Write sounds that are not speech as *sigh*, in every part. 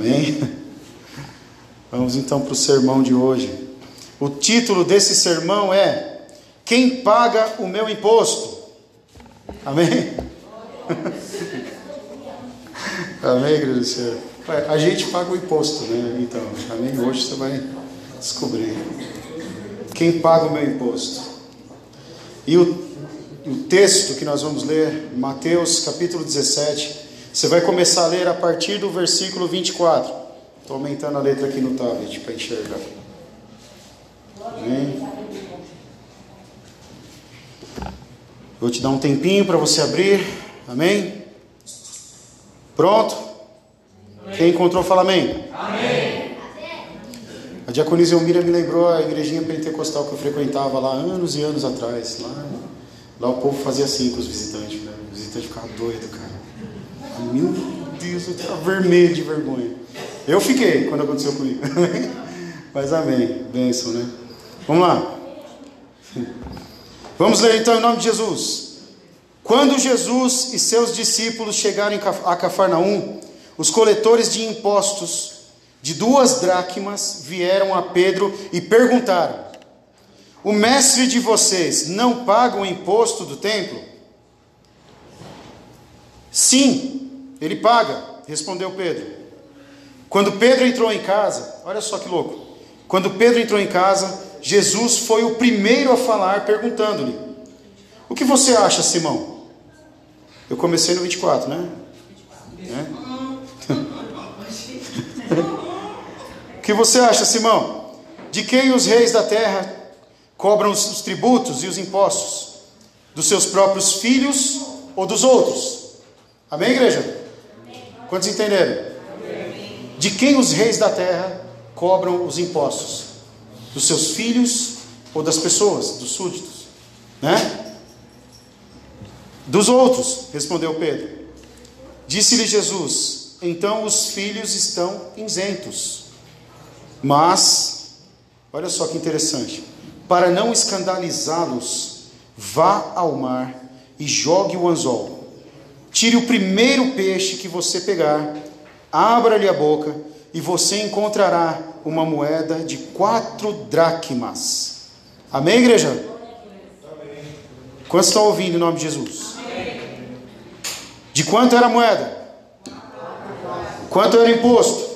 Amém? Vamos então para o sermão de hoje. O título desse sermão é Quem paga o meu imposto? Amém? Amém, igreja do Senhor? A gente paga o imposto, né? Então, amém? Hoje você vai descobrir. Quem paga o meu imposto? E o, o texto que nós vamos ler, Mateus capítulo 17, você vai começar a ler a partir do versículo 24. Estou aumentando a letra aqui no tablet para enxergar. Amém? Vou te dar um tempinho para você abrir. Amém? Pronto? Quem encontrou, fala amém. Amém. A diaconisa Elmira me lembrou a igrejinha pentecostal que eu frequentava lá anos e anos atrás. Lá, lá o povo fazia assim com os visitantes. Né? O visitante ficava doido, cara. Meu Deus, eu estava vermelho de vergonha. Eu fiquei quando aconteceu comigo. *laughs* Mas amém. Bênção, né? Vamos lá. Vamos ler então em nome de Jesus. Quando Jesus e seus discípulos chegaram a Cafarnaum, os coletores de impostos de duas dracmas vieram a Pedro e perguntaram: O mestre de vocês não paga o imposto do templo? Sim, ele paga, respondeu Pedro. Quando Pedro entrou em casa, olha só que louco. Quando Pedro entrou em casa, Jesus foi o primeiro a falar, perguntando-lhe: O que você acha, Simão? Eu comecei no 24, né? É? *laughs* o que você acha, Simão? De quem os reis da terra cobram os tributos e os impostos? Dos seus próprios filhos ou dos outros? Amém, igreja? Quantos entenderam? De quem os reis da terra cobram os impostos? Dos seus filhos ou das pessoas, dos súditos? Né? Dos outros, respondeu Pedro. Disse-lhe Jesus: Então os filhos estão isentos. Mas, olha só que interessante: para não escandalizá-los, vá ao mar e jogue o anzol Tire o primeiro peixe que você pegar, abra-lhe a boca e você encontrará uma moeda de quatro dracmas. Amém, igreja? Quantos estão ouvindo em nome de Jesus? De quanto era a moeda? Quanto era o imposto?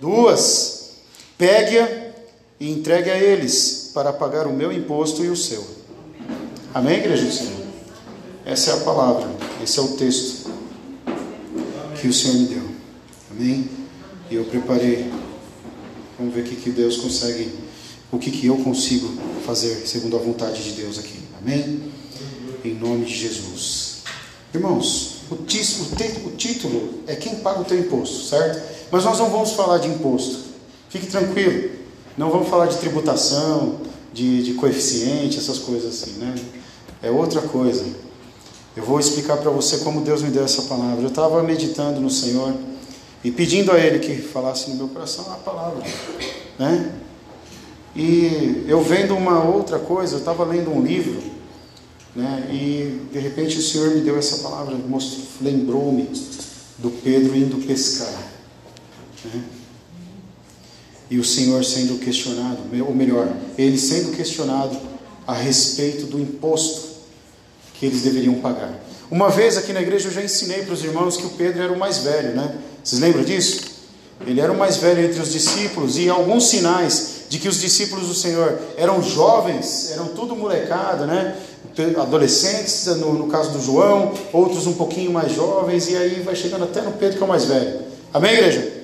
Duas. Pegue-a e entregue a eles para pagar o meu imposto e o seu. Amém, igreja do Senhor? Essa é a palavra, esse é o texto que o Senhor me deu. Amém? E eu preparei. Vamos ver o que, Deus consegue, o que, que eu consigo fazer segundo a vontade de Deus aqui. Amém? Em nome de Jesus. Irmãos, o, título, o título é quem paga o teu imposto, certo? Mas nós não vamos falar de imposto. Fique tranquilo. Não vamos falar de tributação, de, de coeficiente, essas coisas assim, né? É outra coisa. Eu vou explicar para você como Deus me deu essa palavra. Eu estava meditando no Senhor e pedindo a Ele que falasse no meu coração a palavra, né? E eu vendo uma outra coisa, eu estava lendo um livro, né? E de repente o Senhor me deu essa palavra, lembrou-me do Pedro indo pescar, né? E o Senhor sendo questionado, ou melhor, ele sendo questionado a respeito do imposto que eles deveriam pagar. Uma vez aqui na igreja eu já ensinei para os irmãos que o Pedro era o mais velho, né? Vocês lembram disso? Ele era o mais velho entre os discípulos e alguns sinais de que os discípulos do Senhor eram jovens, eram tudo molecada, né? Adolescentes, no, no caso do João, outros um pouquinho mais jovens, e aí vai chegando até no Pedro que é o mais velho. Amém, igreja?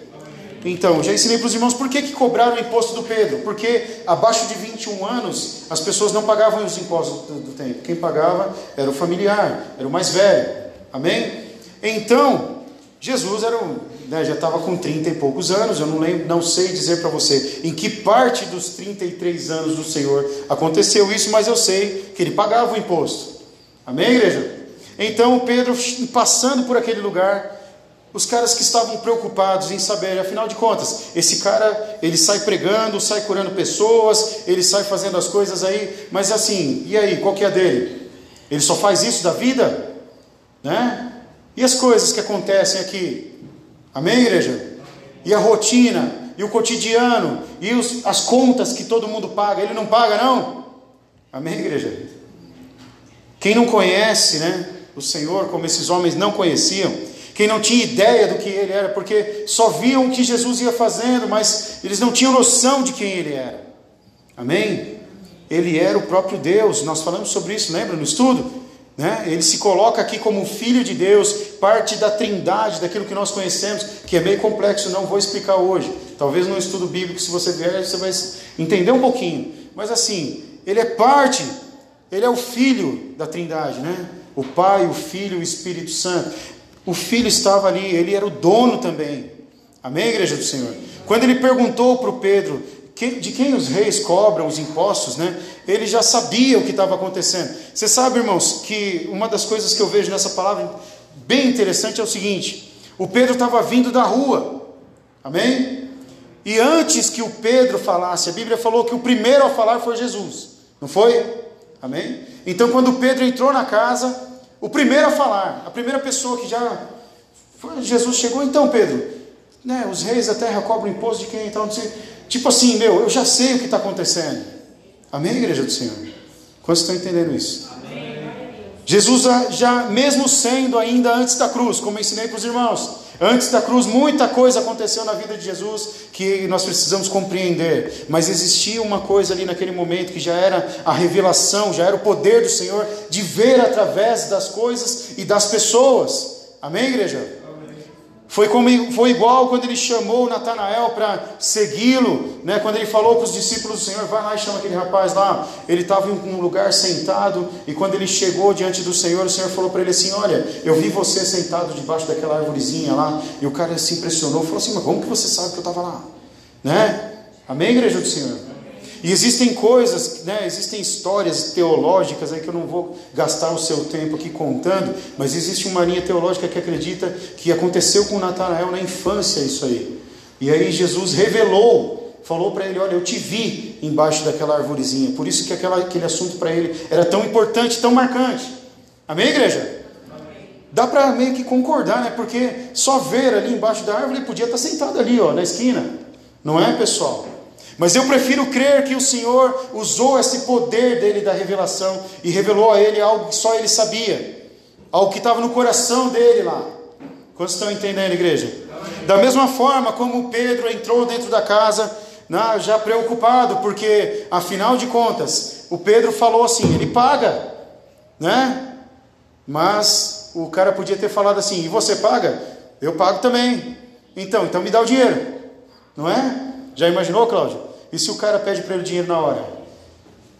Então, já ensinei para os irmãos por que, que cobraram o imposto do Pedro. Porque abaixo de 21 anos as pessoas não pagavam os impostos do, do tempo. Quem pagava era o familiar, era o mais velho. Amém? Então, Jesus era um, né, já estava com 30 e poucos anos. Eu não, lembro, não sei dizer para você em que parte dos 33 anos do Senhor aconteceu isso, mas eu sei que ele pagava o imposto. Amém, igreja? Então, Pedro, passando por aquele lugar, os caras que estavam preocupados em saber, afinal de contas, esse cara, ele sai pregando, sai curando pessoas, ele sai fazendo as coisas aí, mas assim, e aí, qual que é dele? Ele só faz isso da vida? Né? E as coisas que acontecem aqui? Amém, igreja? e a rotina, e o cotidiano, e os, as contas que todo mundo paga, ele não paga, não? Amém, igreja? Quem não conhece, né, o Senhor, como esses homens não conheciam, quem não tinha ideia do que ele era, porque só viam o que Jesus ia fazendo, mas eles não tinham noção de quem ele era. Amém? Ele era o próprio Deus, nós falamos sobre isso, lembra no estudo? Né? Ele se coloca aqui como filho de Deus, parte da trindade, daquilo que nós conhecemos, que é meio complexo, não vou explicar hoje. Talvez no estudo bíblico, se você vier, você vai entender um pouquinho. Mas assim, ele é parte, ele é o filho da trindade, né? O Pai, o Filho e o Espírito Santo. O filho estava ali, ele era o dono também. Amém, igreja do Senhor? Quando ele perguntou para o Pedro de quem os reis cobram os impostos, né? Ele já sabia o que estava acontecendo. Você sabe, irmãos, que uma das coisas que eu vejo nessa palavra bem interessante é o seguinte: o Pedro estava vindo da rua, amém? E antes que o Pedro falasse, a Bíblia falou que o primeiro a falar foi Jesus, não foi? Amém? Então, quando Pedro entrou na casa, o primeiro a falar, a primeira pessoa que já. Jesus chegou, então, Pedro, né, os reis da terra cobram imposto de quem? Então, tipo assim, meu, eu já sei o que está acontecendo. Amém, igreja do Senhor? Quantos estão entendendo isso? Amém. Jesus, já, mesmo sendo ainda antes da cruz, como ensinei para os irmãos, Antes da cruz, muita coisa aconteceu na vida de Jesus que nós precisamos compreender, mas existia uma coisa ali naquele momento que já era a revelação, já era o poder do Senhor de ver através das coisas e das pessoas. Amém, igreja? Foi, como, foi igual quando ele chamou Natanael para segui-lo, né? quando ele falou para os discípulos do Senhor, vai lá e chama aquele rapaz lá. Ele estava em um lugar sentado, e quando ele chegou diante do Senhor, o Senhor falou para ele assim: Olha, eu vi você sentado debaixo daquela árvorezinha lá, e o cara se impressionou, falou assim: Mas como que você sabe que eu estava lá? Né? Amém, igreja do Senhor? E existem coisas, né, existem histórias teológicas aí que eu não vou gastar o seu tempo aqui contando, mas existe uma linha teológica que acredita que aconteceu com Natanael na infância isso aí. E aí Jesus revelou, falou para ele: Olha, eu te vi embaixo daquela arvorezinha. Por isso que aquela, aquele assunto para ele era tão importante, tão marcante. Amém, igreja? Dá para meio que concordar, né? Porque só ver ali embaixo da árvore ele podia estar sentado ali, ó, na esquina. Não é, pessoal? Mas eu prefiro crer que o Senhor usou esse poder dele da revelação e revelou a ele algo que só ele sabia, algo que estava no coração dele lá. Quantos estão entendendo, igreja? Da mesma forma como Pedro entrou dentro da casa, né, já preocupado, porque afinal de contas, o Pedro falou assim: ele paga, né? Mas o cara podia ter falado assim: e você paga? Eu pago também. Então, então me dá o dinheiro, não é? Já imaginou, Cláudio? E se o cara pede para ele dinheiro na hora?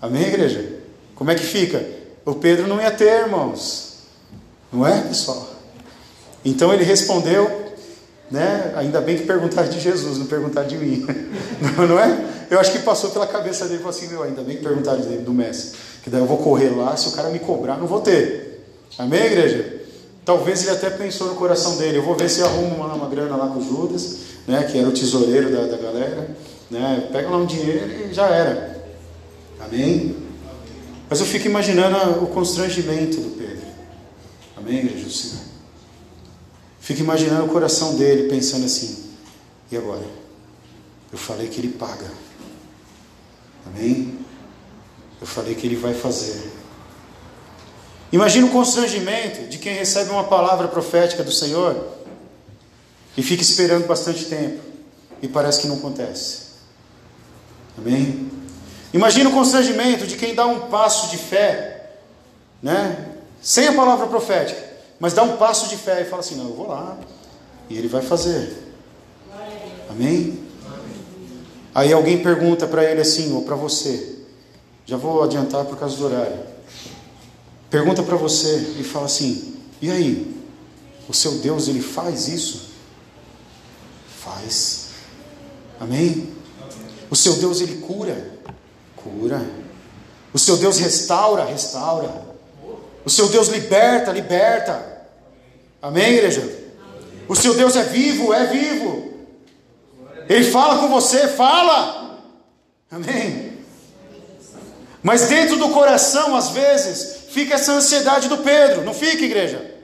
Amém, igreja? Como é que fica? O Pedro não ia ter, irmãos. Não é, pessoal? Então ele respondeu, né? Ainda bem que perguntaram de Jesus, não perguntaram de mim. *laughs* Não, não é? Eu acho que passou pela cabeça dele falou assim: meu, ainda bem que perguntaram do mestre. Que daí eu vou correr lá, se o cara me cobrar, não vou ter. Amém, igreja? Talvez ele até pensou no coração dele: eu vou ver se arrumo uma, uma grana lá com Judas, né? Que era o tesoureiro da, da galera. Né? Pega lá um dinheiro e já era. Amém? Mas eu fico imaginando o constrangimento do Pedro. Amém, igreja do Senhor? Fico imaginando o coração dele pensando assim: e agora? Eu falei que ele paga. Amém? Eu falei que ele vai fazer. Imagina o constrangimento de quem recebe uma palavra profética do Senhor e fica esperando bastante tempo e parece que não acontece. Amém? Imagina o constrangimento de quem dá um passo de fé, né? Sem a palavra profética, mas dá um passo de fé e fala assim: Não, eu vou lá, e ele vai fazer. Amém? Aí alguém pergunta para ele assim, ou para você, já vou adiantar por causa do horário. Pergunta para você e fala assim: E aí? O seu Deus ele faz isso? Faz. Amém? O seu Deus ele cura, cura. O seu Deus restaura, restaura. O seu Deus liberta, liberta. Amém, igreja? O seu Deus é vivo, é vivo. Ele fala com você, fala. Amém. Mas dentro do coração, às vezes, fica essa ansiedade do Pedro. Não fica, igreja?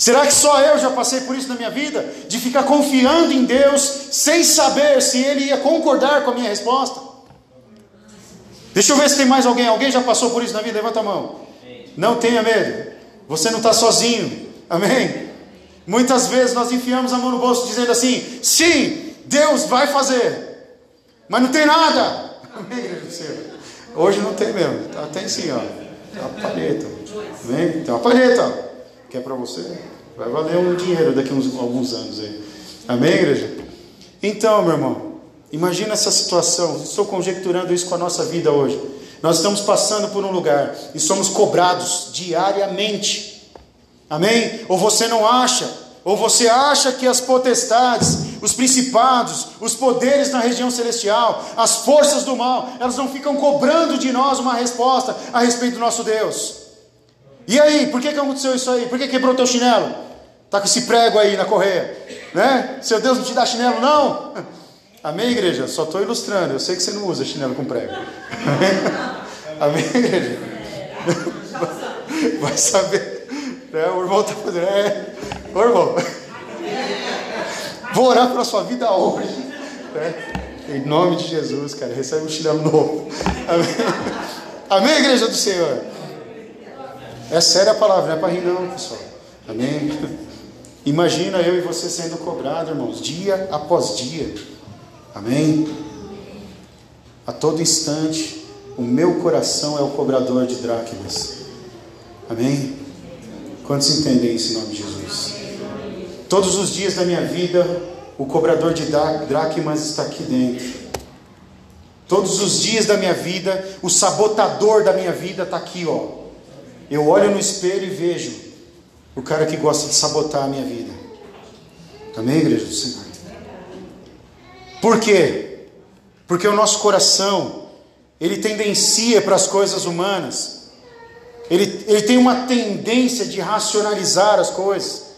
Será que só eu já passei por isso na minha vida? De ficar confiando em Deus sem saber se Ele ia concordar com a minha resposta? Deixa eu ver se tem mais alguém. Alguém já passou por isso na vida? Levanta a mão. Não tenha medo. Você não está sozinho. Amém? Muitas vezes nós enfiamos a mão no bolso dizendo assim: sim, Deus vai fazer, mas não tem nada. Amém, Hoje não tem mesmo. Tá, tem sim, ó. Tem uma palheta. Amém? Tem uma palheta. Que é para você. Vai valer um dinheiro daqui uns, alguns anos aí. Amém, igreja? Então, meu irmão, imagina essa situação. Estou conjecturando isso com a nossa vida hoje. Nós estamos passando por um lugar e somos cobrados diariamente. Amém? Ou você não acha, ou você acha que as potestades, os principados, os poderes na região celestial, as forças do mal, elas não ficam cobrando de nós uma resposta a respeito do nosso Deus. E aí, por que, que aconteceu isso aí? Por que quebrou teu chinelo? Tá com esse prego aí na correia, né? Seu Deus não te dá chinelo, não? *laughs* Amém, igreja? Só estou ilustrando. Eu sei que você não usa chinelo com prego. *laughs* Amém, igreja? *laughs* Vai saber. Né? O irmão está fazendo. É. Ô, irmão. Vou orar para a sua vida hoje. Né? Em nome de Jesus, cara. Recebe um chinelo novo. Amém, Amém igreja do Senhor? É séria a palavra, não é para rir não, pessoal. Amém? Imagina eu e você sendo cobrado, irmãos, dia após dia. Amém? A todo instante, o meu coração é o cobrador de dracmas. Amém? Quantos entendem isso em nome de Jesus? Todos os dias da minha vida, o cobrador de dracmas está aqui dentro. Todos os dias da minha vida, o sabotador da minha vida está aqui, ó. Eu olho no espelho e vejo o cara que gosta de sabotar a minha vida. Amém, igreja do Senhor? Por quê? Porque o nosso coração, ele tendencia para as coisas humanas, ele, ele tem uma tendência de racionalizar as coisas,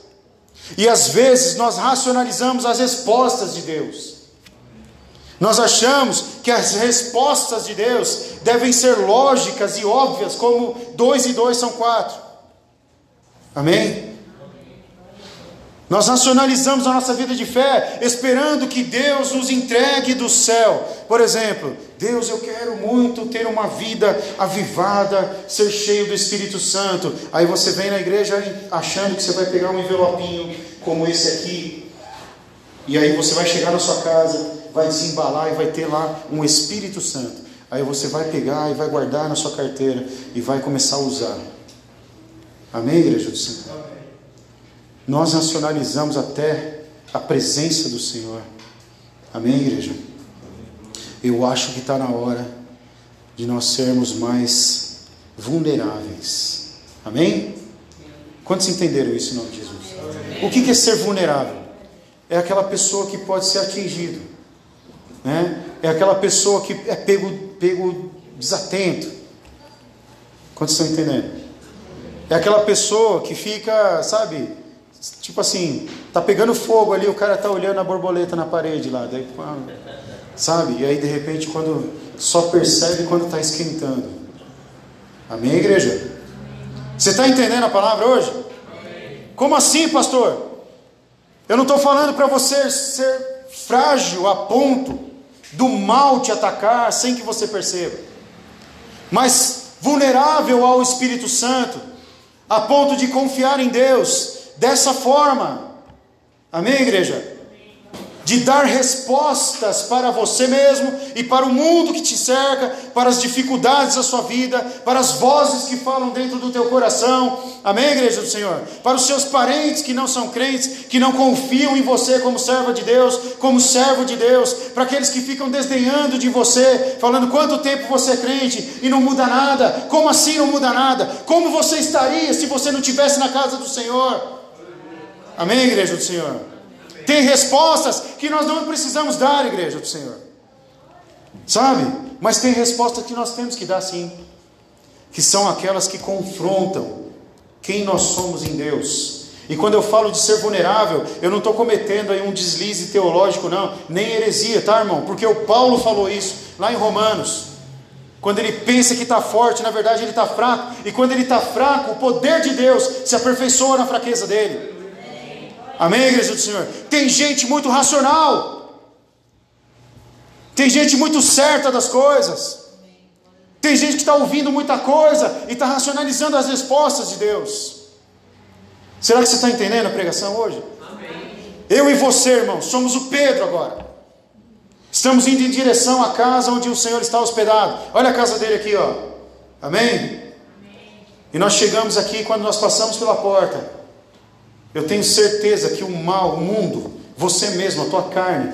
e às vezes nós racionalizamos as respostas de Deus. Nós achamos que as respostas de Deus devem ser lógicas e óbvias, como dois e dois são quatro. Amém? Nós nacionalizamos a nossa vida de fé, esperando que Deus nos entregue do céu. Por exemplo, Deus, eu quero muito ter uma vida avivada, ser cheio do Espírito Santo. Aí você vem na igreja achando que você vai pegar um envelopinho como esse aqui, e aí você vai chegar na sua casa vai desembalar e vai ter lá um Espírito Santo. Aí você vai pegar e vai guardar na sua carteira e vai começar a usar. Amém, igreja do Senhor? Nós nacionalizamos até a presença do Senhor. Amém, igreja? Eu acho que está na hora de nós sermos mais vulneráveis. Amém? Quantos entenderam isso em nome de Jesus? O que é ser vulnerável? É aquela pessoa que pode ser atingido né? É aquela pessoa que é pego, pego desatento. Quantos estão entendendo? É aquela pessoa que fica, sabe, tipo assim, tá pegando fogo ali, o cara tá olhando a borboleta na parede lá, daí, sabe? E aí de repente quando só percebe quando está esquentando. Amém, igreja? Você está entendendo a palavra hoje? Como assim, pastor? Eu não estou falando para você ser frágil a ponto do mal te atacar sem que você perceba, mas vulnerável ao Espírito Santo, a ponto de confiar em Deus dessa forma. Amém, igreja? De dar respostas para você mesmo e para o mundo que te cerca, para as dificuldades da sua vida, para as vozes que falam dentro do teu coração. Amém, igreja do Senhor? Para os seus parentes que não são crentes, que não confiam em você como serva de Deus, como servo de Deus, para aqueles que ficam desdenhando de você, falando quanto tempo você é crente e não muda nada. Como assim não muda nada? Como você estaria se você não estivesse na casa do Senhor? Amém, igreja do Senhor? Tem respostas que nós não precisamos dar, igreja do Senhor. Sabe? Mas tem respostas que nós temos que dar sim. Que são aquelas que confrontam quem nós somos em Deus. E quando eu falo de ser vulnerável, eu não estou cometendo aí um deslize teológico, não, nem heresia, tá, irmão? Porque o Paulo falou isso lá em Romanos. Quando ele pensa que está forte, na verdade ele está fraco. E quando ele está fraco, o poder de Deus se aperfeiçoa na fraqueza dele. Amém, igreja do Senhor? Tem gente muito racional. Tem gente muito certa das coisas. Tem gente que está ouvindo muita coisa e está racionalizando as respostas de Deus. Será que você está entendendo a pregação hoje? Amém. Eu e você, irmão, somos o Pedro agora. Estamos indo em direção à casa onde o Senhor está hospedado. Olha a casa dele aqui, ó. Amém? E nós chegamos aqui quando nós passamos pela porta. Eu tenho certeza que o mal, o mundo, você mesmo, a tua carne,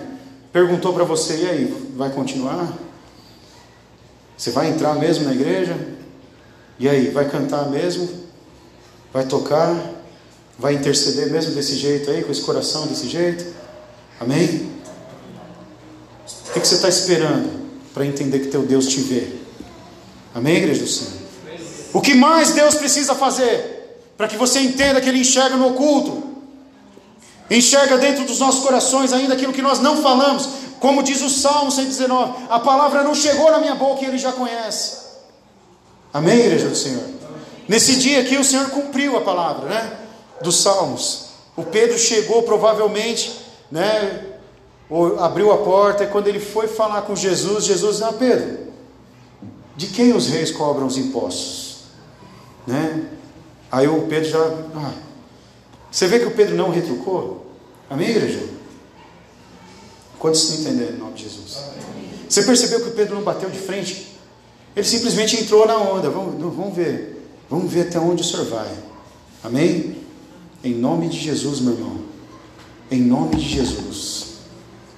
perguntou para você: e aí, vai continuar? Você vai entrar mesmo na igreja? E aí, vai cantar mesmo? Vai tocar? Vai interceder mesmo desse jeito aí, com esse coração desse jeito? Amém? O que você está esperando para entender que teu Deus te vê? Amém, igreja do Senhor? O que mais Deus precisa fazer para que você entenda que Ele enxerga no oculto? Enxerga dentro dos nossos corações ainda aquilo que nós não falamos, como diz o Salmo 119: a palavra não chegou na minha boca e Ele já conhece. Amém, igreja do Senhor? Nesse dia aqui o Senhor cumpriu a palavra, né? Dos Salmos. O Pedro chegou provavelmente, né? Abriu a porta e quando ele foi falar com Jesus, Jesus disse: Ah, Pedro, de quem os reis cobram os impostos? Né? Aí o Pedro já. Ah, você vê que o Pedro não retrucou? Amém, igreja? Quantos entendendo em nome de Jesus? Você percebeu que o Pedro não bateu de frente? Ele simplesmente entrou na onda. Vamos, vamos ver. Vamos ver até onde o senhor vai. Amém? Em nome de Jesus, meu irmão. Em nome de Jesus.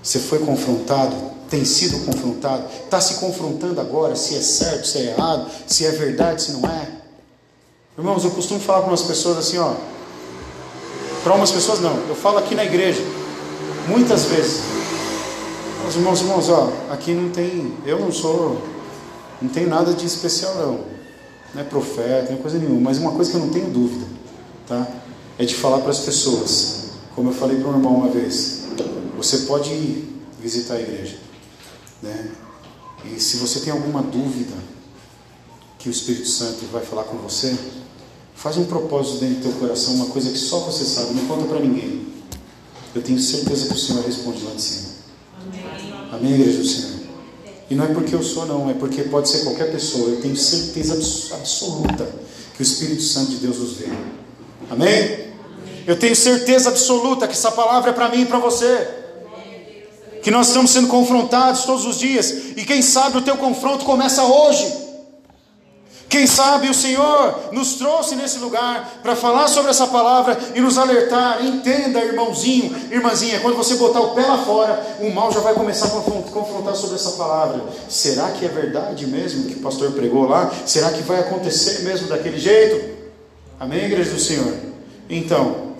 Você foi confrontado, tem sido confrontado, está se confrontando agora se é certo, se é errado, se é verdade, se não é. Irmãos, eu costumo falar para umas pessoas assim, ó. Para umas pessoas não, eu falo aqui na igreja, muitas vezes. Os irmãos, irmãos, ó, aqui não tem, eu não sou, não tenho nada de especial não. Não é profeta, não é coisa nenhuma, mas uma coisa que eu não tenho dúvida, tá? É de falar para as pessoas, como eu falei para um irmão uma vez, você pode ir visitar a igreja, né? E se você tem alguma dúvida que o Espírito Santo vai falar com você, Faz um propósito dentro do teu coração, uma coisa que só você sabe, não conta para ninguém. Eu tenho certeza que o Senhor responde lá de cima. Amém. Amém, igreja do Senhor. E não é porque eu sou, não, é porque pode ser qualquer pessoa. Eu tenho certeza absoluta que o Espírito Santo de Deus os vê. Amém? Eu tenho certeza absoluta que essa palavra é para mim e para você. Que nós estamos sendo confrontados todos os dias. E quem sabe o teu confronto começa hoje. Quem sabe o Senhor nos trouxe nesse lugar para falar sobre essa palavra e nos alertar. Entenda, irmãozinho, irmãzinha, quando você botar o pé lá fora, o mal já vai começar a confrontar sobre essa palavra. Será que é verdade mesmo que o pastor pregou lá? Será que vai acontecer mesmo daquele jeito? Amém, igreja do Senhor? Então,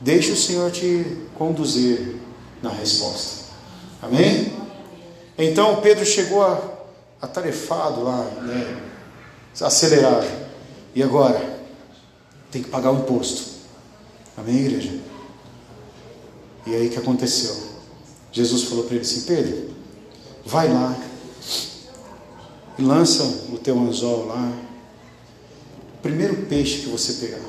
deixe o Senhor te conduzir na resposta. Amém? Então Pedro chegou atarefado lá, né? Acelerado. E agora? Tem que pagar o imposto. Amém, igreja? E aí o que aconteceu? Jesus falou para ele assim: Pedro, vai lá e lança o teu anzol lá. O primeiro peixe que você pegar.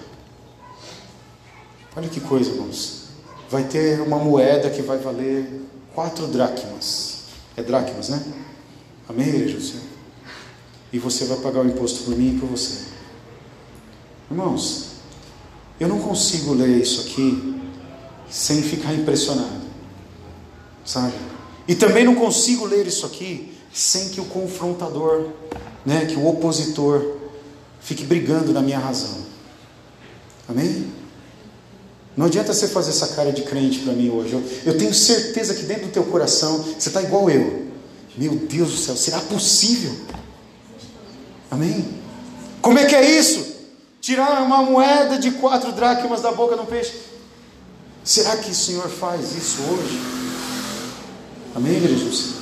Olha que coisa, irmãos. Vai ter uma moeda que vai valer quatro dracmas. É dracmas, né? Amém, igreja? Senhor? E você vai pagar o imposto por mim e por você. Irmãos, eu não consigo ler isso aqui sem ficar impressionado, sabe? E também não consigo ler isso aqui sem que o confrontador, né, que o opositor fique brigando na minha razão. Amém? Não adianta você fazer essa cara de crente para mim hoje. Eu, eu, tenho certeza que dentro do teu coração você está igual eu. Meu Deus do céu, será possível? Amém? Como é que é isso? Tirar uma moeda de quatro dracmas da boca de um peixe. Será que o Senhor faz isso hoje? Amém, igreja?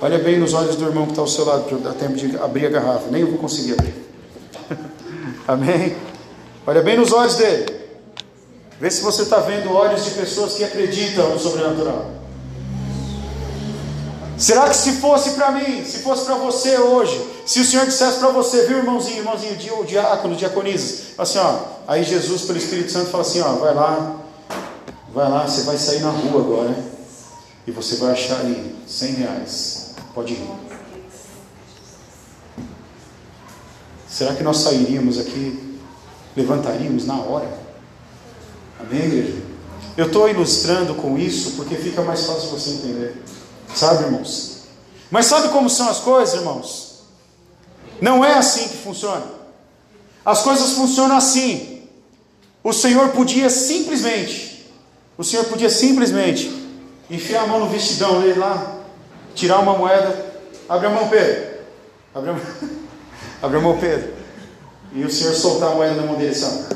Olha bem nos olhos do irmão que está ao seu lado, para dar tempo de abrir a garrafa. Nem eu vou conseguir abrir. *laughs* Amém? Olha bem nos olhos dele. Vê se você está vendo olhos de pessoas que acreditam no sobrenatural. Será que se fosse para mim, se fosse para você hoje, se o Senhor dissesse para você, viu irmãozinho, irmãozinho, o diácono, diaconisas, assim ó, Aí Jesus, pelo Espírito Santo, fala assim: ó, vai lá, vai lá, você vai sair na rua agora e você vai achar ali 100 reais. Pode ir. Será que nós sairíamos aqui, levantaríamos na hora? Amém, igreja? Eu estou ilustrando com isso porque fica mais fácil você entender. Sabe, irmãos? Mas sabe como são as coisas, irmãos? Não é assim que funciona. As coisas funcionam assim. O Senhor podia simplesmente, o Senhor podia simplesmente enfiar a mão no vestidão dele lá, tirar uma moeda, abre a mão, Pedro. Abre a mão, *laughs* abre a mão Pedro. E o Senhor soltar a moeda na mão dele, assim,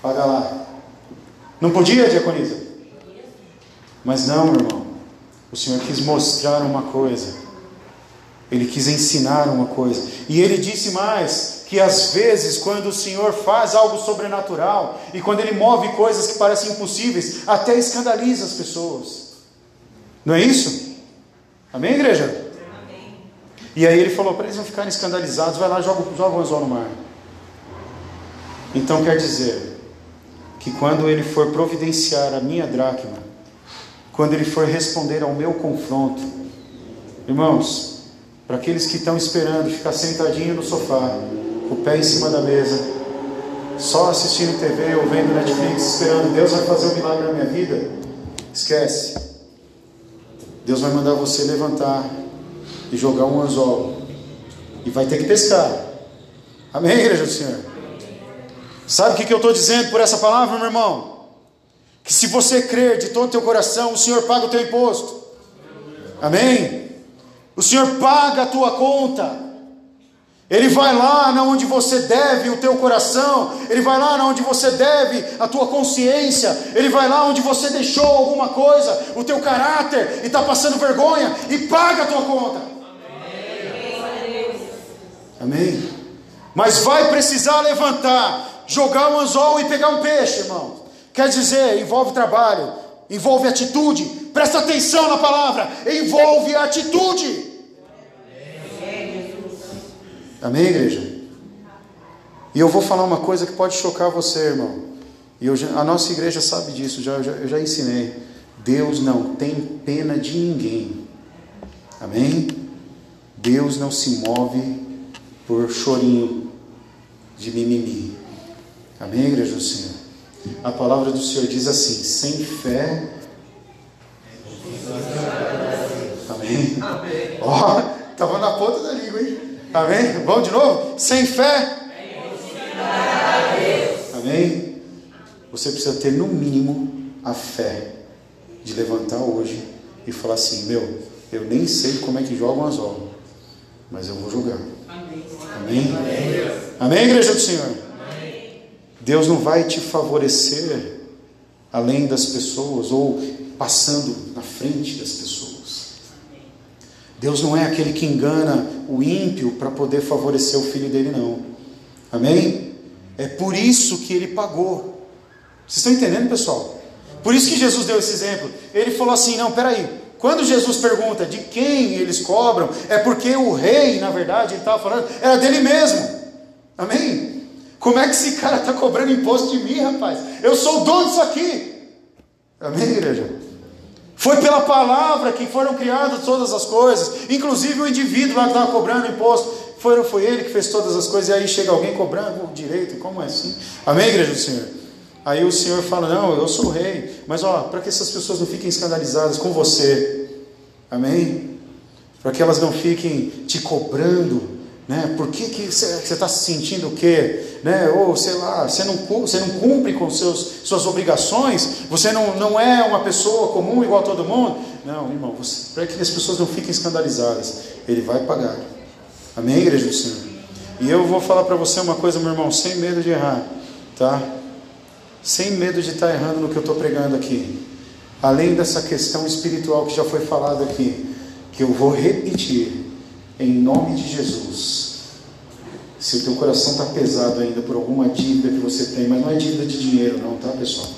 paga lá. Não podia, diaconisa? Mas não, irmão. O Senhor quis mostrar uma coisa. Ele quis ensinar uma coisa. E ele disse mais: que às vezes, quando o Senhor faz algo sobrenatural, e quando ele move coisas que parecem impossíveis, até escandaliza as pessoas. Não é isso? Amém, igreja? Amém. E aí ele falou para eles não ficarem escandalizados, vai lá e joga, joga o anzol no mar. Então quer dizer que quando ele for providenciar a minha dracma, quando ele for responder ao meu confronto, irmãos, para aqueles que estão esperando ficar sentadinho no sofá, o pé em cima da mesa, só assistindo TV ou vendo Netflix, esperando Deus vai fazer um milagre na minha vida, esquece. Deus vai mandar você levantar e jogar um anzol. E vai ter que pescar. Amém, igreja do Senhor? Sabe o que, que eu estou dizendo por essa palavra, meu irmão? Que se você crer de todo o teu coração, o Senhor paga o teu imposto. Amém? O Senhor paga a tua conta. Ele vai lá na onde você deve o teu coração, ele vai lá na onde você deve a tua consciência, ele vai lá onde você deixou alguma coisa, o teu caráter e está passando vergonha e paga a tua conta. Amém. Amém. Mas vai precisar levantar, jogar um anzol e pegar um peixe, irmão. Quer dizer, envolve trabalho, envolve atitude. Presta atenção na palavra, envolve atitude. Amém, igreja? E eu vou falar uma coisa que pode chocar você, irmão. E eu, a nossa igreja sabe disso, já, já, eu já ensinei. Deus não tem pena de ninguém. Amém? Deus não se move por chorinho de mimimi. Amém, igreja do Senhor? A palavra do Senhor diz assim: sem fé. Amém? Ó, oh, estava na ponta da língua, hein? Amém? Vamos de novo? Sem fé? Amém? Você precisa ter no mínimo a fé de levantar hoje e falar assim: Meu, eu nem sei como é que joga um anzol, mas eu vou jogar. Amém? Amém, Amém igreja do Senhor? Deus não vai te favorecer além das pessoas ou passando na frente das pessoas. Deus não é aquele que engana o ímpio para poder favorecer o filho dele, não. Amém? É por isso que ele pagou. Vocês estão entendendo, pessoal? Por isso que Jesus deu esse exemplo. Ele falou assim: não, peraí. Quando Jesus pergunta de quem eles cobram, é porque o rei, na verdade, ele estava falando, era dele mesmo. Amém? Como é que esse cara está cobrando imposto de mim, rapaz? Eu sou o dono disso aqui. Amém, igreja? Foi pela palavra que foram criadas todas as coisas, inclusive o indivíduo lá que estava cobrando imposto. Foi, foi ele que fez todas as coisas, e aí chega alguém cobrando o direito, como é assim? Amém, igreja do Senhor? Aí o Senhor fala: Não, eu sou o rei, mas ó, para que essas pessoas não fiquem escandalizadas com você, amém? Para que elas não fiquem te cobrando né? Por que, que você está se sentindo o quê? Né? Ou sei lá, você não, não cumpre com seus, suas obrigações? Você não, não é uma pessoa comum igual a todo mundo? Não, irmão, para que as pessoas não fiquem escandalizadas, Ele vai pagar. Amém, igreja do Senhor? E eu vou falar para você uma coisa, meu irmão, sem medo de errar, tá? Sem medo de estar tá errando no que eu estou pregando aqui. Além dessa questão espiritual que já foi falada aqui, que eu vou repetir em nome de Jesus. Se o teu coração está pesado ainda por alguma dívida que você tem, mas não é dívida de dinheiro, não, tá, pessoal?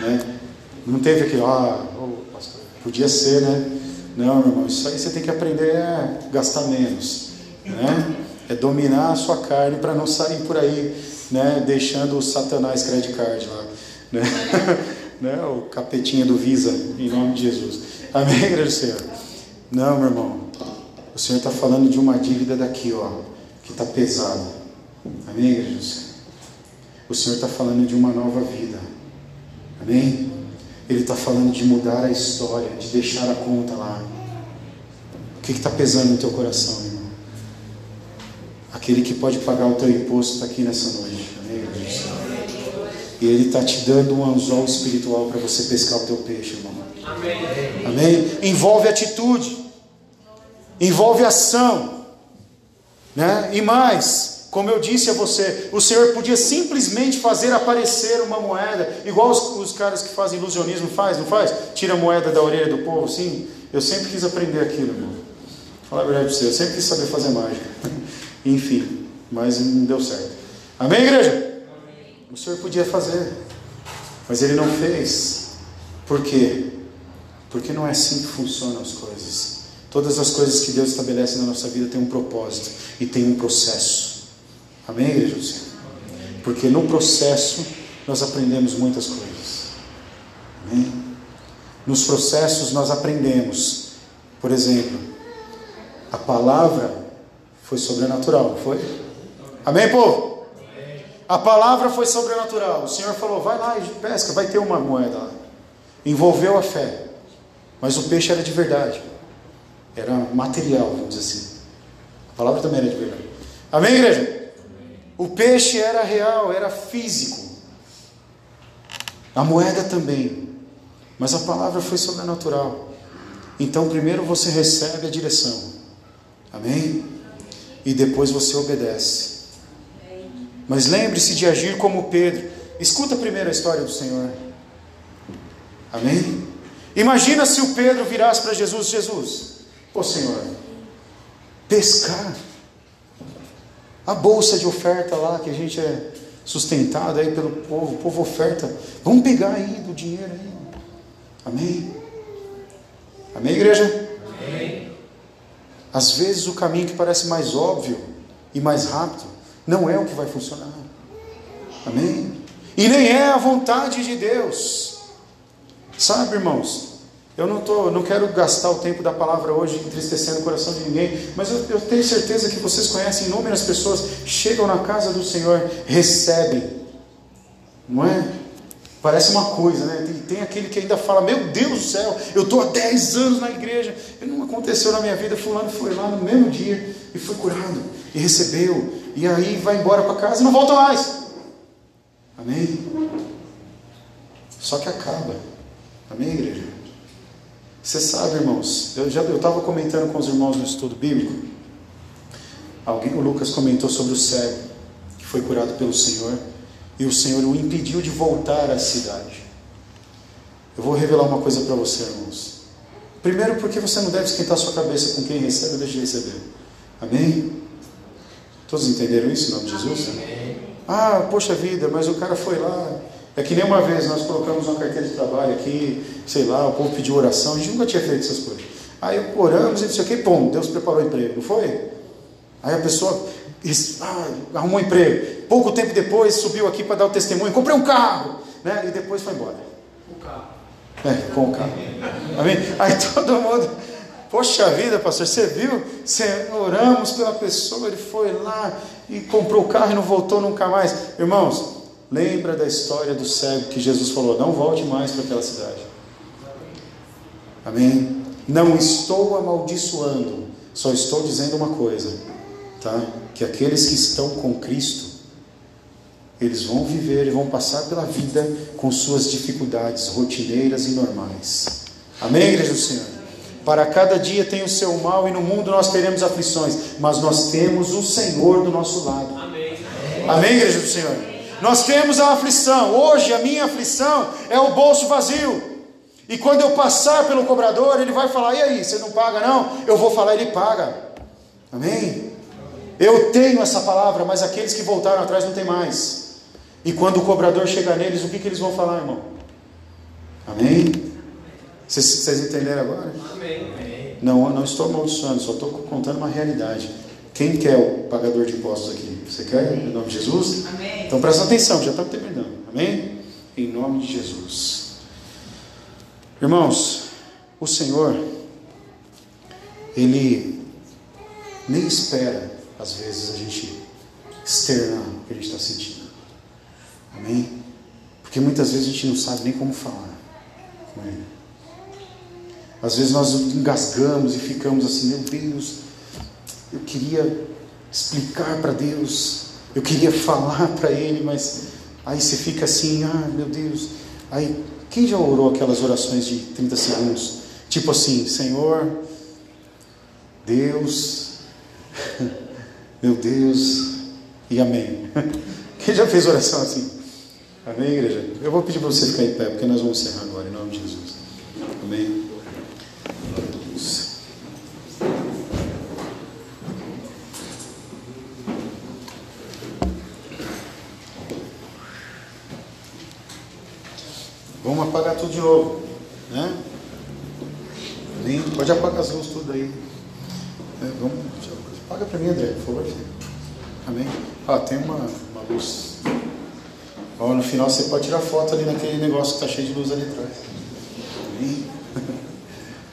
Né? Não teve aquilo, ah, podia ser, né? Não, meu irmão, isso aí você tem que aprender a gastar menos, né? É dominar a sua carne para não sair por aí né, deixando o Satanás Credit Card lá, né? *laughs* né, o capetinha do Visa, em nome de Jesus. Amém, igreja do Senhor? Não, meu irmão, o Senhor está falando de uma dívida daqui, ó, que está pesada. Amém, igreja Senhor? O Senhor está falando de uma nova vida. Amém? Ele está falando de mudar a história, de deixar a conta lá. O que está pesando no teu coração, irmão? Aquele que pode pagar o teu imposto está aqui nessa noite. Amém, E Ele está te dando um anzol espiritual para você pescar o teu peixe, irmão. Amém. Amém? Envolve atitude, envolve ação, né? E mais, como eu disse a você, o Senhor podia simplesmente fazer aparecer uma moeda, igual os, os caras que fazem ilusionismo faz, não faz? Tira a moeda da orelha do povo, sim. Eu sempre quis aprender aquilo, irmão. Falar a verdade para você, eu sempre quis saber fazer mágica. *laughs* Enfim, mas não deu certo. Amém, igreja? O Senhor podia fazer, mas Ele não fez. Por quê? Porque não é assim que funcionam as coisas. Todas as coisas que Deus estabelece na nossa vida têm um propósito e tem um processo. Amém, igreja? Porque no processo nós aprendemos muitas coisas. Amém? Nos processos nós aprendemos. Por exemplo, a palavra foi sobrenatural, foi? Amém, povo? A palavra foi sobrenatural. O Senhor falou: vai lá e pesca, vai ter uma moeda lá. Envolveu a fé. Mas o peixe era de verdade. Era material, vamos dizer assim. A palavra também era de verdade. Amém, igreja? O peixe era real, era físico. A moeda também. Mas a palavra foi sobrenatural. Então, primeiro você recebe a direção. Amém? E depois você obedece. Mas lembre-se de agir como Pedro. Escuta primeiro a história do Senhor. Amém? Imagina se o Pedro virasse para Jesus: Jesus, ô Senhor, pescar. A bolsa de oferta lá que a gente é sustentado aí pelo povo, o povo oferta. Vamos pegar aí do dinheiro aí. Amém? Amém, igreja? Amém. Às vezes o caminho que parece mais óbvio e mais rápido não é o que vai funcionar. Amém? E nem é a vontade de Deus. Sabe, irmãos? Eu não, tô, não quero gastar o tempo da palavra hoje entristecendo o coração de ninguém, mas eu, eu tenho certeza que vocês conhecem inúmeras pessoas chegam na casa do Senhor, recebem, não é? Parece uma coisa, né? Tem, tem, aquele que ainda fala: Meu Deus do céu, eu estou há 10 anos na igreja, e não aconteceu na minha vida. Fulano foi lá no mesmo dia e foi curado, e recebeu, e aí vai embora para casa e não volta mais. Amém? Só que acaba. Amém, igreja? Você sabe, irmãos, eu já estava comentando com os irmãos no estudo bíblico. Alguém, o Lucas comentou sobre o cego que foi curado pelo Senhor e o Senhor o impediu de voltar à cidade. Eu vou revelar uma coisa para você, irmãos. Primeiro, porque você não deve esquentar sua cabeça com quem recebe ou deixa de receber. Amém? Todos entenderam isso em nome de Jesus? Ah, poxa vida, mas o cara foi lá. É que nem uma vez nós colocamos uma carteira de trabalho aqui, sei lá, o povo pediu oração, a gente nunca tinha feito essas coisas. Aí oramos e disse, ok, pum, Deus preparou o emprego, não foi? Aí a pessoa ah, arrumou um emprego. Pouco tempo depois subiu aqui para dar o testemunho, comprei um carro, né? E depois foi embora. Com o carro. É, com o carro. Amém? Aí todo mundo, poxa vida, pastor, você viu? Você, oramos pela pessoa, ele foi lá e comprou o carro e não voltou nunca mais. Irmãos, lembra da história do cego que Jesus falou: não volte mais para aquela cidade. Amém? Não estou amaldiçoando, só estou dizendo uma coisa, tá? que aqueles que estão com Cristo, eles vão viver e vão passar pela vida com suas dificuldades rotineiras e normais. Amém, igreja do Senhor? Para cada dia tem o seu mal e no mundo nós teremos aflições, mas nós temos o Senhor do nosso lado. Amém, Amém igreja do Senhor? Nós temos a aflição. Hoje a minha aflição é o bolso vazio. E quando eu passar pelo cobrador, ele vai falar: "E aí, você não paga não?" Eu vou falar: "Ele paga". Amém? Eu tenho essa palavra, mas aqueles que voltaram atrás não tem mais. E quando o cobrador chegar neles, o que, que eles vão falar, irmão? Amém? Vocês, entenderam agora? Amém. Não, não estou amaldiçoando, só estou contando uma realidade. Quem quer o pagador de impostos aqui? Você quer? Em nome de Jesus? Amém. Então presta atenção, já está terminando. Amém? Em nome de Jesus. Irmãos, o Senhor, Ele nem espera, às vezes, a gente externar o que a gente está sentindo. Amém? Porque muitas vezes a gente não sabe nem como falar com Ele. Às vezes nós engasgamos e ficamos assim, meu Deus, eu queria explicar para Deus, eu queria falar para Ele, mas aí você fica assim, ah, meu Deus. Aí, quem já orou aquelas orações de 30 segundos? Tipo assim, Senhor, Deus, *laughs* meu Deus e amém. *laughs* Quem já fez oração assim? Amém, igreja? Eu vou pedir para você ficar em pé, porque nós vamos encerrar agora, em nome de Jesus. Amém. Apagar tudo de novo, né? Lindo. Pode apagar as luzes tudo aí. É, vamos, apaga para mim, André, por favor. Amém. Ah, tem uma, uma luz. Ó, no final você pode tirar foto ali naquele negócio que está cheio de luz ali atrás. Amém.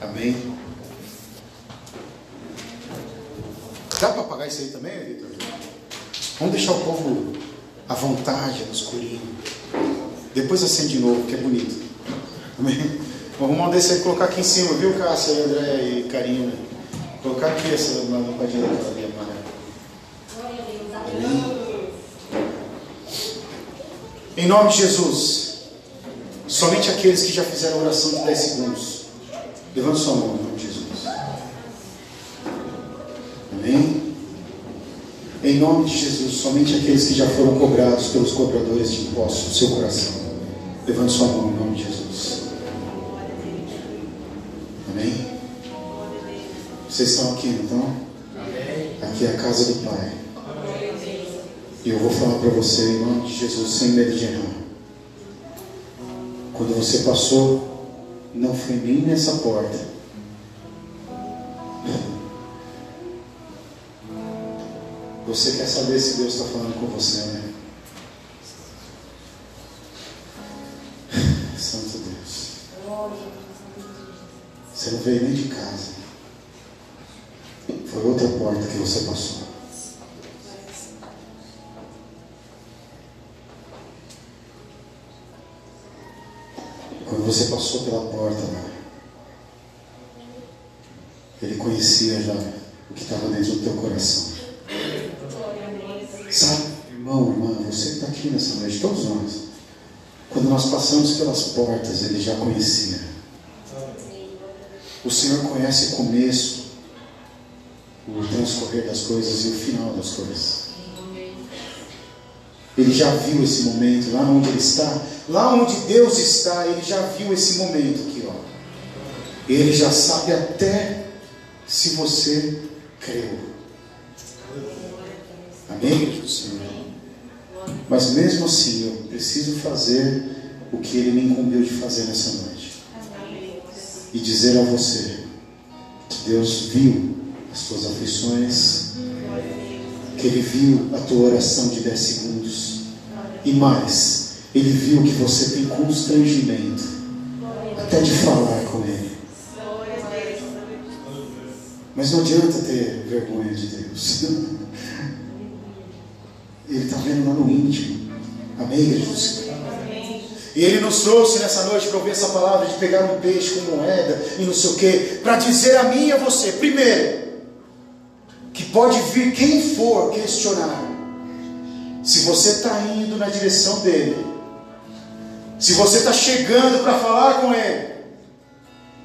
*laughs* Amém. Dá para apagar isso aí também, Vitor? Vamos deixar o povo à vontade no escurinho. Depois acende de novo, que é bonito. Amém? Vamos mandar esse aí colocar aqui em cima, viu, Cássia, André e Karina? Colocar aqui essa lampadinha daquela ali amarela. Amém? Em nome de Jesus, somente aqueles que já fizeram oração de 10 segundos, levante sua mão em nome de Jesus. Amém? Em nome de Jesus, somente aqueles que já foram cobrados pelos cobradores de impostos do seu coração, levante sua mão em nome Vocês estão aqui, não estão? Aqui é a casa do Pai. E eu vou falar para você em nome de Jesus, sem medo de errar. Quando você passou, não foi nem nessa porta. Você quer saber se Deus está falando com você, né? Santo Deus. Você não veio nem de casa. Foi outra porta que você passou. Quando você passou pela porta lá, ele conhecia já o que estava dentro do teu coração. Sabe, irmão, irmã, você que está aqui nessa noite, todos nós, quando nós passamos pelas portas, ele já conhecia. O Senhor conhece o começo, o transcorrer das coisas e o final das coisas. Ele já viu esse momento lá onde ele está, lá onde Deus está, ele já viu esse momento aqui, ó. Ele já sabe até se você creu. Amém, Senhor? Mas mesmo assim, eu preciso fazer o que Ele me incumbiu de fazer nessa noite. E dizer a você que Deus viu as tuas aflições, que Ele viu a tua oração de 10 segundos. E mais, Ele viu que você tem constrangimento até de falar com Ele. Mas não adianta ter vergonha de Deus. *laughs* Ele está vendo lá no íntimo. Amém, Jesus? E Ele nos trouxe nessa noite para ouvir essa palavra de pegar um peixe com moeda e não sei o que, para dizer a mim e a você, primeiro, que pode vir quem for questionar, se você está indo na direção dele, se você está chegando para falar com ele,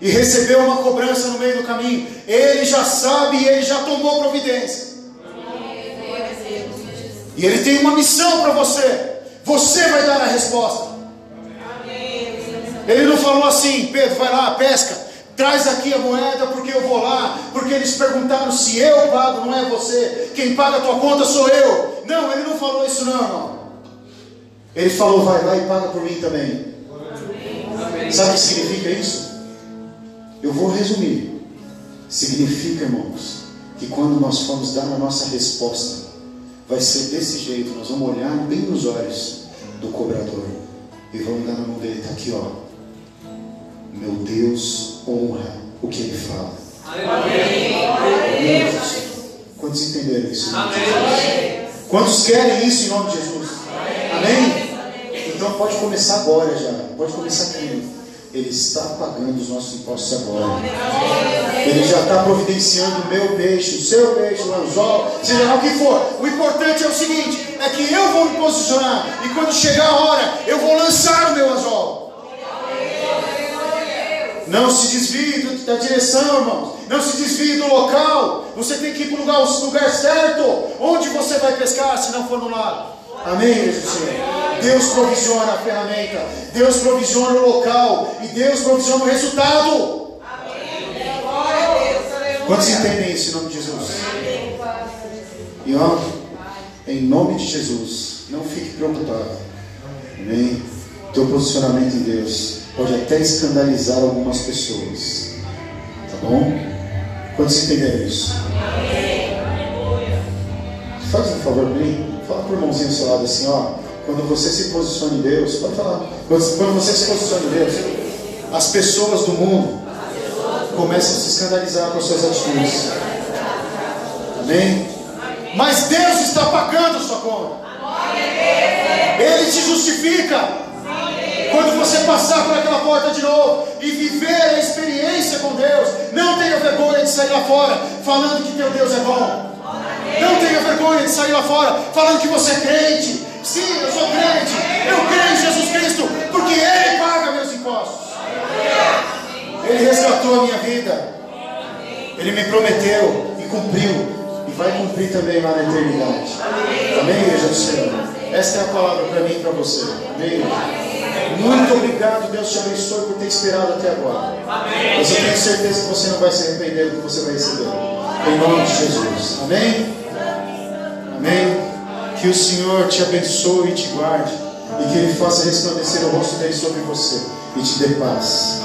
e recebeu uma cobrança no meio do caminho, ele já sabe e ele já tomou providência. E ele tem uma missão para você. Você vai dar a resposta. Ele não falou assim, Pedro, vai lá, pesca, traz aqui a moeda porque eu vou lá, porque eles perguntaram se eu pago, não é você. Quem paga a tua conta sou eu. Não, ele não falou isso não, irmão. Ele falou, vai lá e paga por mim também. Sabe o que significa isso? Eu vou resumir. Significa, irmãos, que quando nós formos dar a nossa resposta, vai ser desse jeito. Nós vamos olhar bem nos olhos do cobrador e vamos dar na mão dele. Está aqui, ó. Meu Deus honra o que ele fala. Amém. Quantos entenderam isso? Amém. Quantos querem isso em nome de Jesus? Amém? Então pode começar agora já. Pode começar aqui. Ele está pagando os nossos impostos agora. Ele já está providenciando o meu peixe, o seu peixe, o anzol, seja lá o que for. O importante é o seguinte: é que eu vou me posicionar. E quando chegar a hora, eu vou lançar o meu anzol. Não se desvie da direção, irmãos. Não se desvie do local. Você tem que ir para o lugar, lugar certo. Onde você vai pescar se não for no lago? Amém, Senhor. Deus provisiona a ferramenta, Deus provisiona o local e Deus provisiona o resultado. Quantos entendem isso em nome de Jesus? E ó, em nome de Jesus, não fique preocupado. Amém? Teu posicionamento em Deus pode até escandalizar algumas pessoas. Tá bom? Quantos entenderam isso? Faz um favor para mim. Fala para o irmãozinho do seu lado assim, ó. Quando você se posiciona em Deus, pode falar. Quando você se posiciona em Deus, as pessoas do mundo começam a se escandalizar com as suas atitudes. Amém? Mas Deus está pagando a sua conta. Ele te justifica. Quando você passar por aquela porta de novo e viver a experiência com Deus, não tenha vergonha de sair lá fora falando que teu Deus é bom. Não tenha vergonha de sair lá fora falando que você é crente. Sim, eu sou crente. Eu creio em Jesus Cristo, porque Ele paga meus impostos. Ele resgatou a minha vida. Ele me prometeu e cumpriu. E vai cumprir também lá na eternidade. Amém, igreja do Senhor? Esta é a palavra para mim e para você. Amém? Muito obrigado, Deus te abençoe por ter esperado até agora. Mas eu tenho certeza que você não vai se arrepender do que você vai receber. Em nome de Jesus. Amém? Amém? Que o Senhor te abençoe e te guarde. E que Ele faça resplandecer o rosto dele sobre você e te dê paz.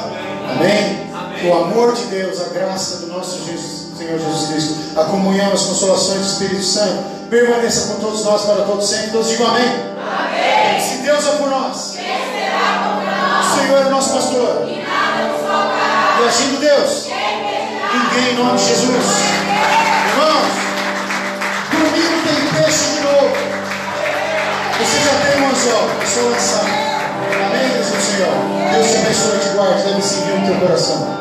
Amém? Que o amor de Deus, a graça do nosso Jesus, Senhor Jesus Cristo, a comunhão, as consolações do Espírito Santo permaneça com todos nós para todos sempre. Todos digam amém. amém. Se Deus é por nós, Senhor é nosso pastor. E, e agindo Deus, ninguém em nome de Jesus. Irmãos, domingo tem peixe de novo. Você já tem um anzol, é só lançar. Amém, Jesus Senhor. Deus te abençoe e te guarde. Deve seguir no teu coração.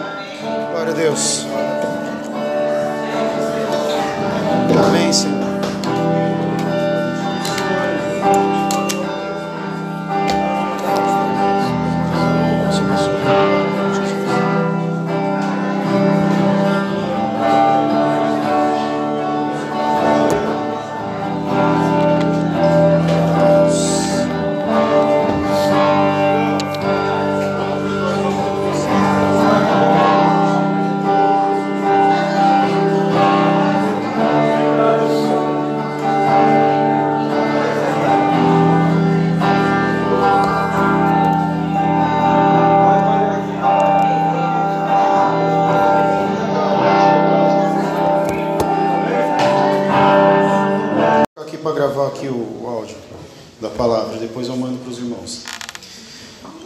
Glória a Deus. Amém, Senhor.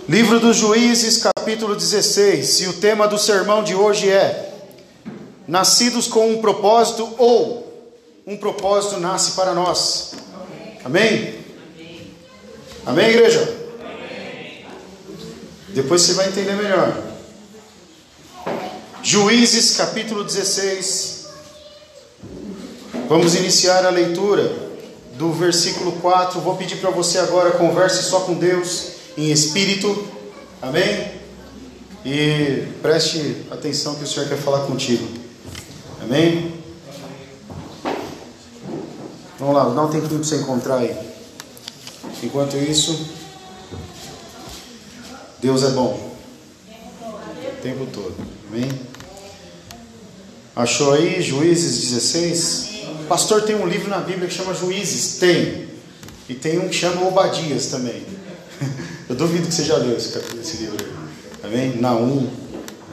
Livro dos Juízes, capítulo 16, e o tema do sermão de hoje é: Nascidos com um propósito ou um propósito nasce para nós. Amém? Amém, igreja? Depois você vai entender melhor. Juízes, capítulo 16. Vamos iniciar a leitura do versículo 4. Vou pedir para você agora converse só com Deus em espírito. Amém? E preste atenção que o Senhor quer falar contigo. Amém? Vamos lá, dá um tempinho para você encontrar aí. Enquanto isso, Deus é bom. O tempo todo. Amém? Achou aí Juízes 16? Pastor, tem um livro na Bíblia que chama Juízes? Tem. E tem um que chama Obadias também. *laughs* Eu duvido que você já leu esse, esse livro. Amém? Naum.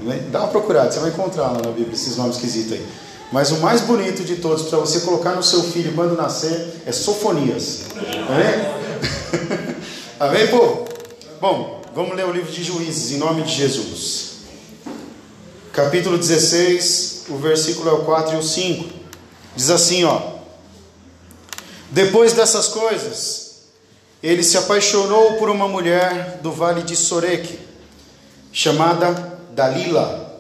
Amém? Dá uma procurada, você vai encontrar lá na Bíblia esses nomes esquisitos aí. Mas o mais bonito de todos, para você colocar no seu filho quando nascer, é Sofonias. Amém? *laughs* Amém, povo? Bom, vamos ler o livro de Juízes, em nome de Jesus. Capítulo 16, o versículo é o 4 e o 5. Diz assim, ó. Depois dessas coisas, ele se apaixonou por uma mulher do vale de Soreque, chamada Dalila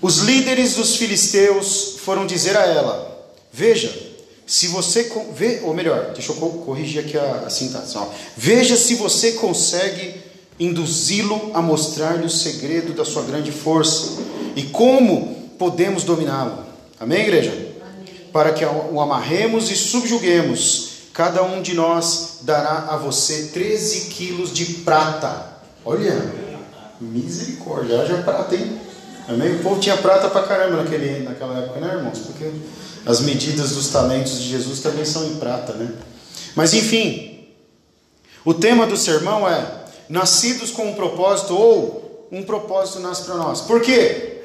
os líderes dos filisteus foram dizer a ela: Veja, se você. Vê, ou melhor, deixa eu corrigir aqui a, a sintaxe. Veja se você consegue induzi-lo a mostrar-lhe o segredo da sua grande força e como podemos dominá-lo. Amém, igreja? Amém. Para que o amarremos e subjuguemos. Cada um de nós dará a você 13 quilos de prata. Olha, misericórdia, haja prata, hein? Amém? O povo tinha prata pra caramba naquele, naquela época, né, irmãos? Porque as medidas dos talentos de Jesus também são em prata, né? Mas enfim, o tema do sermão é nascidos com um propósito ou um propósito nasce para nós. Por quê?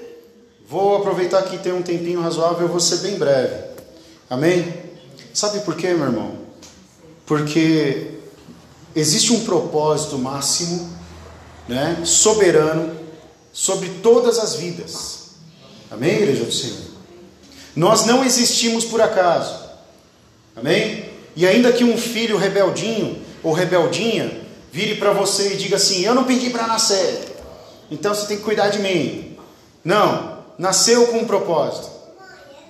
Vou aproveitar que tem um tempinho razoável, eu vou ser bem breve. Amém? Sabe por quê, meu irmão? Porque existe um propósito máximo, né, soberano sobre todas as vidas. Amém, igreja do Senhor? Nós não existimos por acaso. Amém? E ainda que um filho rebeldinho ou rebeldinha vire para você e diga assim: Eu não pedi para nascer, então você tem que cuidar de mim. Não, nasceu com um propósito.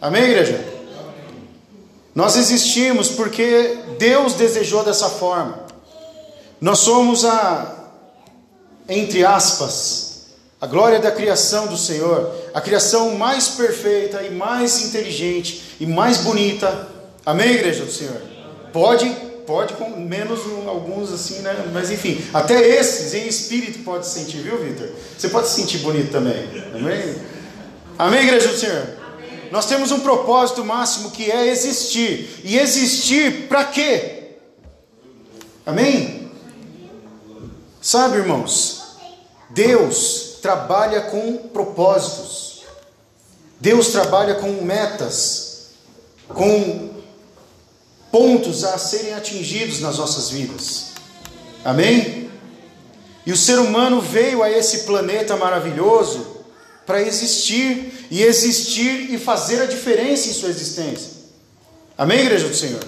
Amém, igreja? Nós existimos porque Deus desejou dessa forma. Nós somos a, entre aspas, a glória da criação do Senhor, a criação mais perfeita e mais inteligente e mais bonita. Amém, igreja do Senhor? Pode, pode com menos alguns assim, né? Mas enfim, até esses em espírito pode sentir, viu, Vitor? Você pode se sentir bonito também. Amém? Amém, igreja do Senhor? Nós temos um propósito máximo que é existir. E existir para quê? Amém? Sabe, irmãos? Deus trabalha com propósitos. Deus trabalha com metas, com pontos a serem atingidos nas nossas vidas. Amém? E o ser humano veio a esse planeta maravilhoso para existir e existir e fazer a diferença em sua existência. Amém, igreja do Senhor?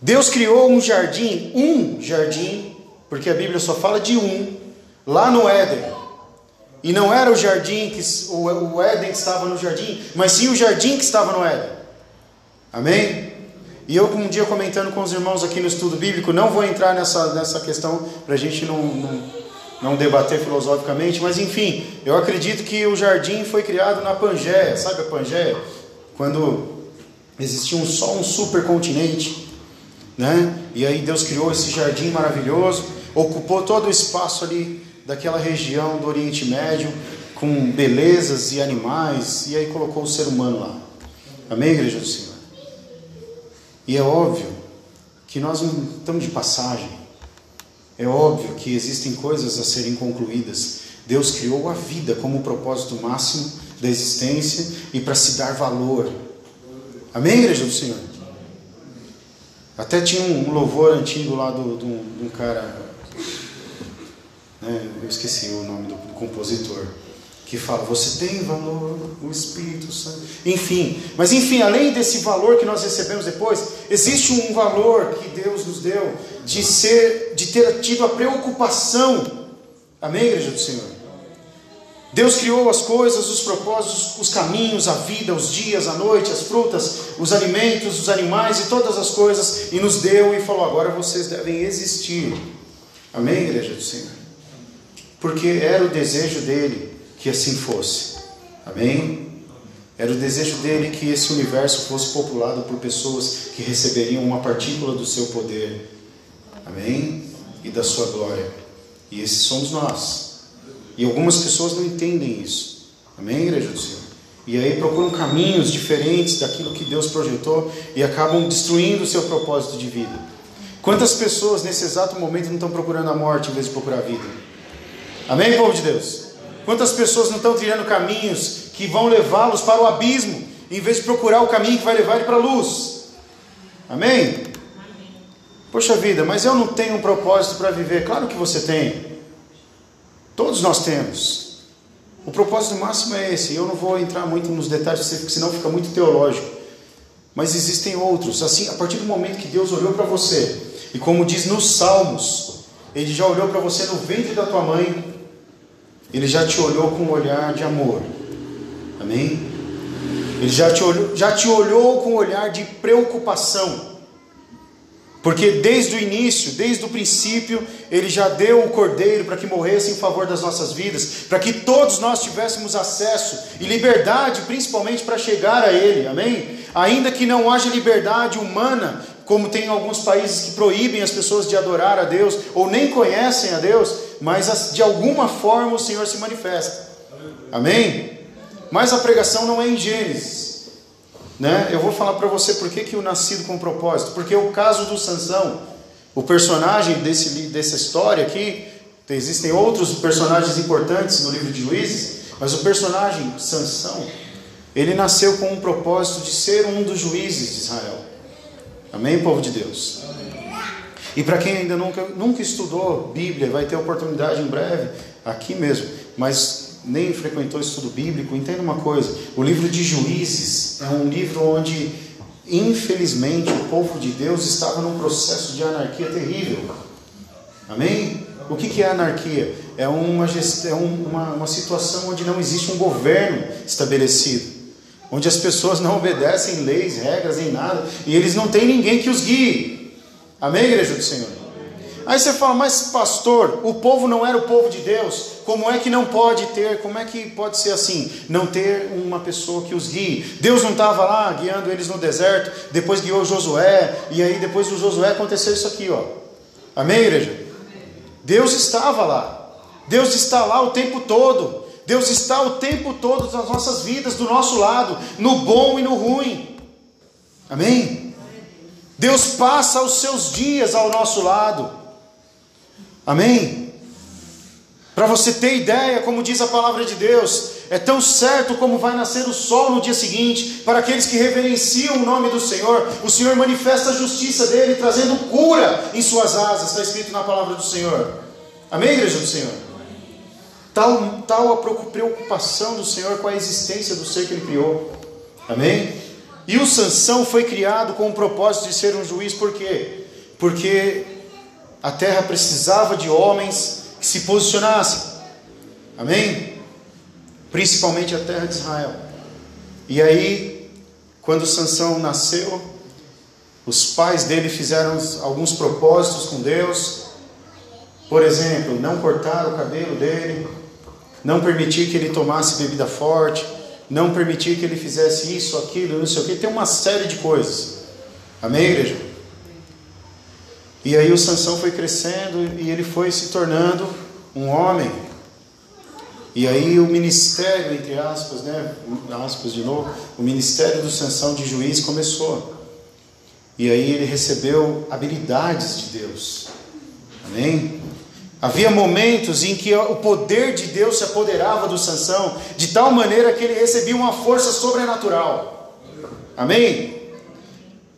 Deus criou um jardim, um jardim, porque a Bíblia só fala de um, lá no Éden. E não era o jardim que o Éden que estava no jardim, mas sim o jardim que estava no Éden. Amém? E eu um dia comentando com os irmãos aqui no estudo bíblico, não vou entrar nessa, nessa questão para a gente não, não, não debater filosoficamente, mas enfim, eu acredito que o jardim foi criado na Pangeia, sabe a Pangeia? Quando existia um, só um supercontinente, né? E aí Deus criou esse jardim maravilhoso, ocupou todo o espaço ali daquela região do Oriente Médio, com belezas e animais, e aí colocou o ser humano lá. Amém, igreja do Senhor? E é óbvio que nós não estamos de passagem. É óbvio que existem coisas a serem concluídas. Deus criou a vida como o propósito máximo da existência e para se dar valor. Amém, igreja do Senhor? Até tinha um louvor antigo lá do, do, de um cara né? eu esqueci o nome do compositor, que fala: Você tem valor, o Espírito Santo. Enfim, mas enfim, além desse valor que nós recebemos depois, existe um valor que Deus nos deu de ser, de ter tido a preocupação. Amém, igreja do Senhor? Deus criou as coisas, os propósitos, os caminhos, a vida, os dias, a noite, as frutas, os alimentos, os animais e todas as coisas, e nos deu e falou: agora vocês devem existir. Amém, igreja do Senhor? porque era o desejo dele que assim fosse. Amém? Era o desejo dele que esse universo fosse populado por pessoas que receberiam uma partícula do seu poder. Amém? E da sua glória. E esses somos nós. E algumas pessoas não entendem isso. Amém, igreja do Senhor? E aí procuram caminhos diferentes daquilo que Deus projetou e acabam destruindo o seu propósito de vida. Quantas pessoas nesse exato momento não estão procurando a morte em vez de procurar a vida? Amém, povo de Deus? Quantas pessoas não estão trilhando caminhos que vão levá-los para o abismo, em vez de procurar o caminho que vai levar ele para a luz. Amém? Poxa vida, mas eu não tenho um propósito para viver. Claro que você tem. Todos nós temos. O propósito máximo é esse. Eu não vou entrar muito nos detalhes, porque senão fica muito teológico. Mas existem outros. Assim, a partir do momento que Deus olhou para você, e como diz nos Salmos, Ele já olhou para você no ventre da tua mãe, Ele já te olhou com um olhar de amor. Amém? Ele já te olhou, já te olhou com um olhar de preocupação. Porque desde o início, desde o princípio, Ele já deu o cordeiro para que morresse em favor das nossas vidas, para que todos nós tivéssemos acesso e liberdade, principalmente para chegar a Ele, amém? Ainda que não haja liberdade humana, como tem em alguns países que proíbem as pessoas de adorar a Deus, ou nem conhecem a Deus, mas de alguma forma o Senhor se manifesta, amém? Mas a pregação não é em Gênesis, né? Eu vou falar para você por que, que o nascido com propósito. Porque o caso do Sansão, o personagem desse, dessa história aqui, existem outros personagens importantes no livro de Juízes, mas o personagem Sansão, ele nasceu com um propósito de ser um dos juízes de Israel. Amém, povo de Deus? E para quem ainda nunca, nunca estudou Bíblia, vai ter oportunidade em breve, aqui mesmo. Mas nem frequentou estudo bíblico, entenda uma coisa: o livro de Juízes é um livro onde, infelizmente, o povo de Deus estava num processo de anarquia terrível. Amém? O que, que é anarquia? É, uma, é uma, uma situação onde não existe um governo estabelecido, onde as pessoas não obedecem leis, regras, nem nada, e eles não têm ninguém que os guie. Amém, igreja do Senhor? Aí você fala, mas pastor, o povo não era o povo de Deus, como é que não pode ter, como é que pode ser assim, não ter uma pessoa que os guie? Deus não estava lá guiando eles no deserto, depois guiou Josué, e aí depois do Josué aconteceu isso aqui, ó. Amém, igreja? Deus estava lá, Deus está lá o tempo todo, Deus está o tempo todo nas nossas vidas, do nosso lado, no bom e no ruim. Amém? Deus passa os seus dias ao nosso lado. Amém? Para você ter ideia, como diz a palavra de Deus, é tão certo como vai nascer o sol no dia seguinte, para aqueles que reverenciam o nome do Senhor, o Senhor manifesta a justiça dele, trazendo cura em suas asas, está escrito na palavra do Senhor. Amém, igreja do Senhor? Tal, tal a preocupação do Senhor com a existência do ser que ele criou. Amém? E o Sansão foi criado com o propósito de ser um juiz, por quê? Porque a terra precisava de homens que se posicionassem. Amém? Principalmente a terra de Israel. E aí, quando Sansão nasceu, os pais dele fizeram alguns propósitos com Deus. Por exemplo, não cortar o cabelo dele, não permitir que ele tomasse bebida forte, não permitir que ele fizesse isso, aquilo, não sei o que. Tem uma série de coisas. Amém, igreja? E aí o Sansão foi crescendo e ele foi se tornando um homem. E aí o ministério, entre aspas, né, aspas de novo, o ministério do Sansão de juiz começou. E aí ele recebeu habilidades de Deus. Amém? Havia momentos em que o poder de Deus se apoderava do Sansão, de tal maneira que ele recebia uma força sobrenatural. Amém?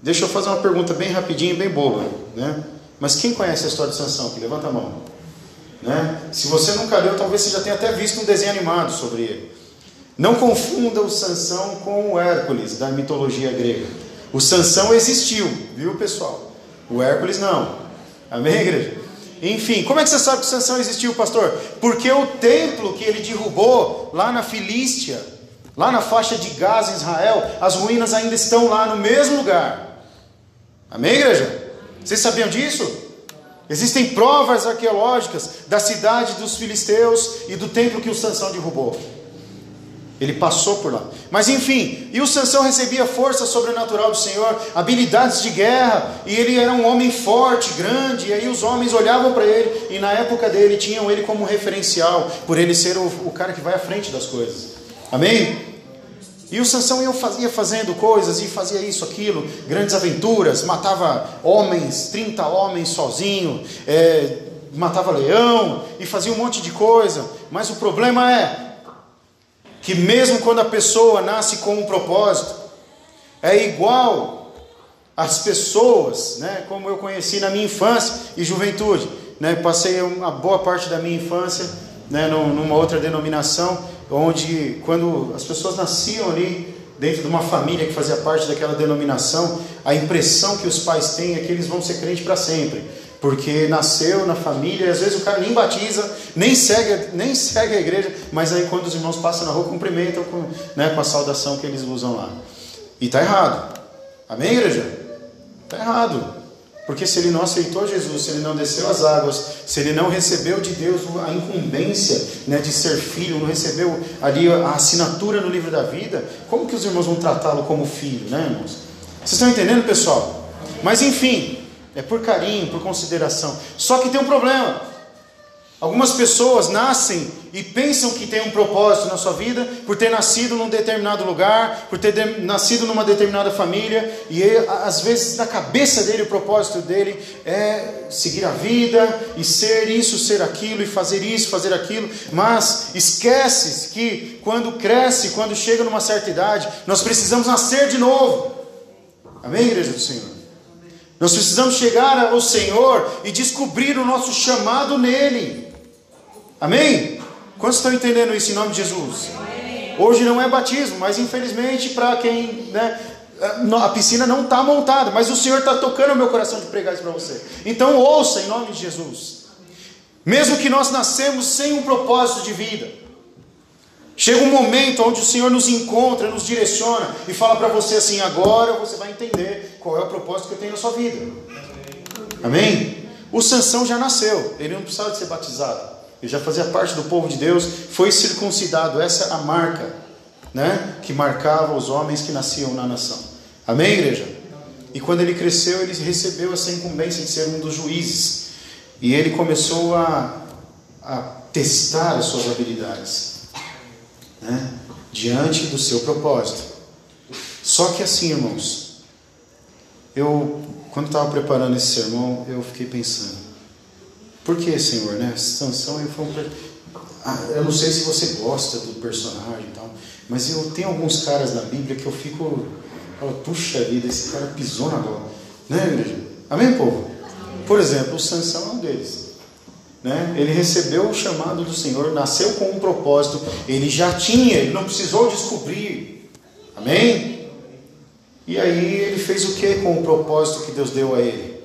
Deixa eu fazer uma pergunta bem rapidinho, bem boba, né? Mas quem conhece a história de Sansão aqui? Levanta a mão. Né? Se você nunca leu, talvez você já tenha até visto um desenho animado sobre ele. Não confunda o Sansão com o Hércules da mitologia grega. O Sansão existiu, viu pessoal? O Hércules não. Amém, igreja? Enfim, como é que você sabe que Sansão existiu, pastor? Porque o templo que ele derrubou lá na Filístia, lá na faixa de Gaza, em Israel, as ruínas ainda estão lá no mesmo lugar. Amém, igreja? Vocês sabiam disso? Existem provas arqueológicas da cidade dos filisteus e do templo que o Sansão derrubou. Ele passou por lá. Mas enfim, e o Sansão recebia força sobrenatural do Senhor, habilidades de guerra, e ele era um homem forte, grande, e aí os homens olhavam para ele, e na época dele tinham ele como referencial, por ele ser o, o cara que vai à frente das coisas. Amém? E o Sansão ia fazendo coisas e fazia isso, aquilo, grandes aventuras, matava homens, 30 homens sozinho, é, matava leão e fazia um monte de coisa. Mas o problema é que mesmo quando a pessoa nasce com um propósito, é igual às pessoas, né, como eu conheci na minha infância e juventude. Né, passei uma boa parte da minha infância né, numa outra denominação, onde quando as pessoas nasciam ali dentro de uma família que fazia parte daquela denominação, a impressão que os pais têm é que eles vão ser crentes para sempre porque nasceu na família, às vezes o cara nem batiza, nem segue, nem segue a igreja, mas aí quando os irmãos passam na rua, cumprimentam com, né, com a saudação que eles usam lá. E está errado. Amém, igreja? Está errado. Porque se ele não aceitou Jesus, se ele não desceu as águas, se ele não recebeu de Deus a incumbência né, de ser filho, não recebeu ali a assinatura no livro da vida, como que os irmãos vão tratá-lo como filho, né, irmãos? Vocês estão entendendo, pessoal? Mas enfim, é por carinho, por consideração. Só que tem um problema. Algumas pessoas nascem e pensam que tem um propósito na sua vida por ter nascido num determinado lugar, por ter nascido numa determinada família, e ele, às vezes na cabeça dele o propósito dele é seguir a vida e ser isso, ser aquilo, e fazer isso, fazer aquilo, mas esquece que quando cresce, quando chega numa certa idade, nós precisamos nascer de novo. Amém, igreja do Senhor? Nós precisamos chegar ao Senhor e descobrir o nosso chamado nele. Amém? Quantos estão entendendo isso em nome de Jesus? Hoje não é batismo, mas infelizmente para quem. Né, a piscina não está montada, mas o Senhor está tocando o meu coração de pregar isso para você. Então ouça em nome de Jesus. Mesmo que nós nascemos sem um propósito de vida, Chega um momento onde o Senhor nos encontra, nos direciona e fala para você assim: agora você vai entender qual é o propósito que eu tenho na sua vida. Amém? O Sansão já nasceu, ele não precisava de ser batizado, ele já fazia parte do povo de Deus, foi circuncidado, essa é a marca né, que marcava os homens que nasciam na nação. Amém, igreja? E quando ele cresceu, ele recebeu essa incumbência de ser um dos juízes, e ele começou a, a testar as suas habilidades né, diante do seu propósito. Só que assim, irmãos, eu, quando estava preparando esse sermão, eu fiquei pensando, por que, Senhor, né? Sansão foi um, ah, eu não sei se você gosta do personagem e tal, mas eu tenho alguns caras na Bíblia que eu fico, puxa vida, esse cara pisou na bola, né, igreja? Amém, povo? Por exemplo, o Sansão é um deles. Né? Ele recebeu o chamado do Senhor, nasceu com um propósito, ele já tinha, ele não precisou descobrir. Amém? E aí ele fez o que com o propósito que Deus deu a ele?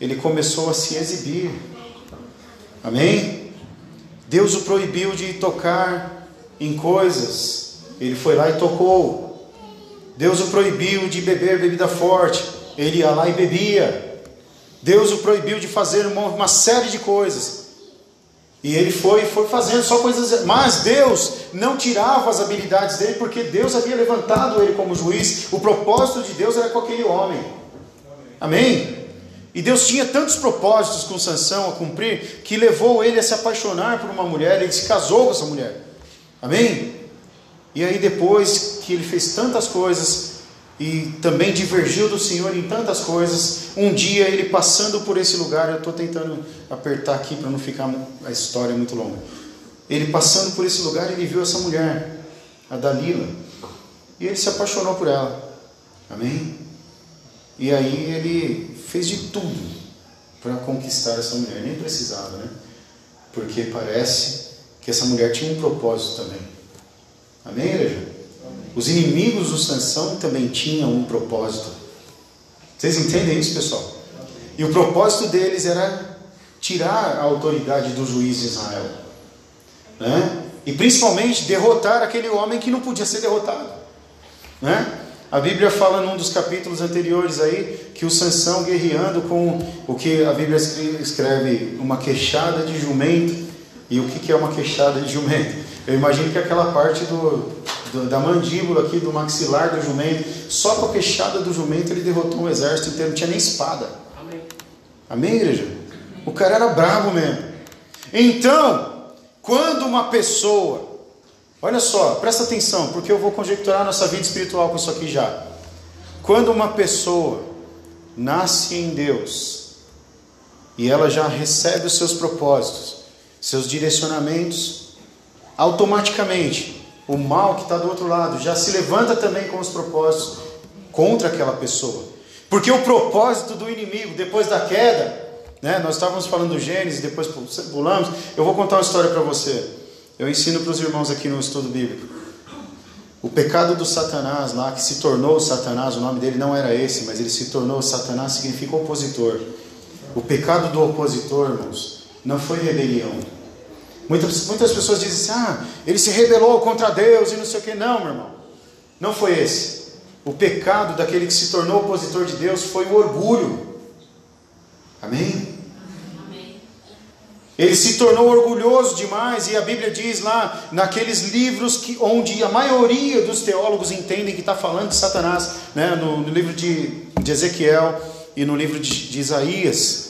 Ele começou a se exibir. Amém? Deus o proibiu de tocar em coisas. Ele foi lá e tocou. Deus o proibiu de beber bebida forte. Ele ia lá e bebia. Deus o proibiu de fazer uma, uma série de coisas. E ele foi, foi fazendo só coisas. Mas Deus não tirava as habilidades dele, porque Deus havia levantado ele como juiz. O propósito de Deus era com aquele homem. Amém? E Deus tinha tantos propósitos com Sansão a cumprir que levou ele a se apaixonar por uma mulher, ele se casou com essa mulher. Amém? E aí depois que ele fez tantas coisas, e também divergiu do Senhor em tantas coisas. Um dia ele passando por esse lugar, eu estou tentando apertar aqui para não ficar a história muito longa. Ele passando por esse lugar, ele viu essa mulher, a Dalila, e ele se apaixonou por ela. Amém? E aí ele fez de tudo para conquistar essa mulher, nem precisava, né? Porque parece que essa mulher tinha um propósito também. Amém, igreja? Os inimigos do Sansão também tinham um propósito. Vocês entendem isso, pessoal? E o propósito deles era tirar a autoridade do juiz de Israel. Né? E principalmente derrotar aquele homem que não podia ser derrotado. Né? A Bíblia fala num dos capítulos anteriores aí que o Sansão guerreando com o que a Bíblia escreve uma queixada de jumento. E o que é uma queixada de jumento? Eu imagino que aquela parte do, da mandíbula aqui, do maxilar do jumento, só com a queixada do jumento ele derrotou um exército inteiro, não tinha nem espada. Amém, Amém igreja? O cara era bravo mesmo. Então, quando uma pessoa, olha só, presta atenção, porque eu vou conjecturar nossa vida espiritual com isso aqui já. Quando uma pessoa nasce em Deus e ela já recebe os seus propósitos, seus direcionamentos, automaticamente o mal que está do outro lado já se levanta também com os propósitos contra aquela pessoa. Porque o propósito do inimigo, depois da queda, né, nós estávamos falando do Gênesis, depois pulamos. Eu vou contar uma história para você. Eu ensino para os irmãos aqui no estudo bíblico. O pecado do Satanás lá, que se tornou Satanás, o nome dele não era esse, mas ele se tornou Satanás, significa opositor. O pecado do opositor, irmãos, não foi rebelião. Muitas, muitas pessoas dizem assim: ah, ele se rebelou contra Deus e não sei o que. Não, meu irmão. Não foi esse. O pecado daquele que se tornou opositor de Deus foi o orgulho. Amém? Ele se tornou orgulhoso demais, e a Bíblia diz lá, naqueles livros que, onde a maioria dos teólogos entendem que está falando de Satanás, né? no, no livro de, de, Ezequiel e no livro de, de Isaías,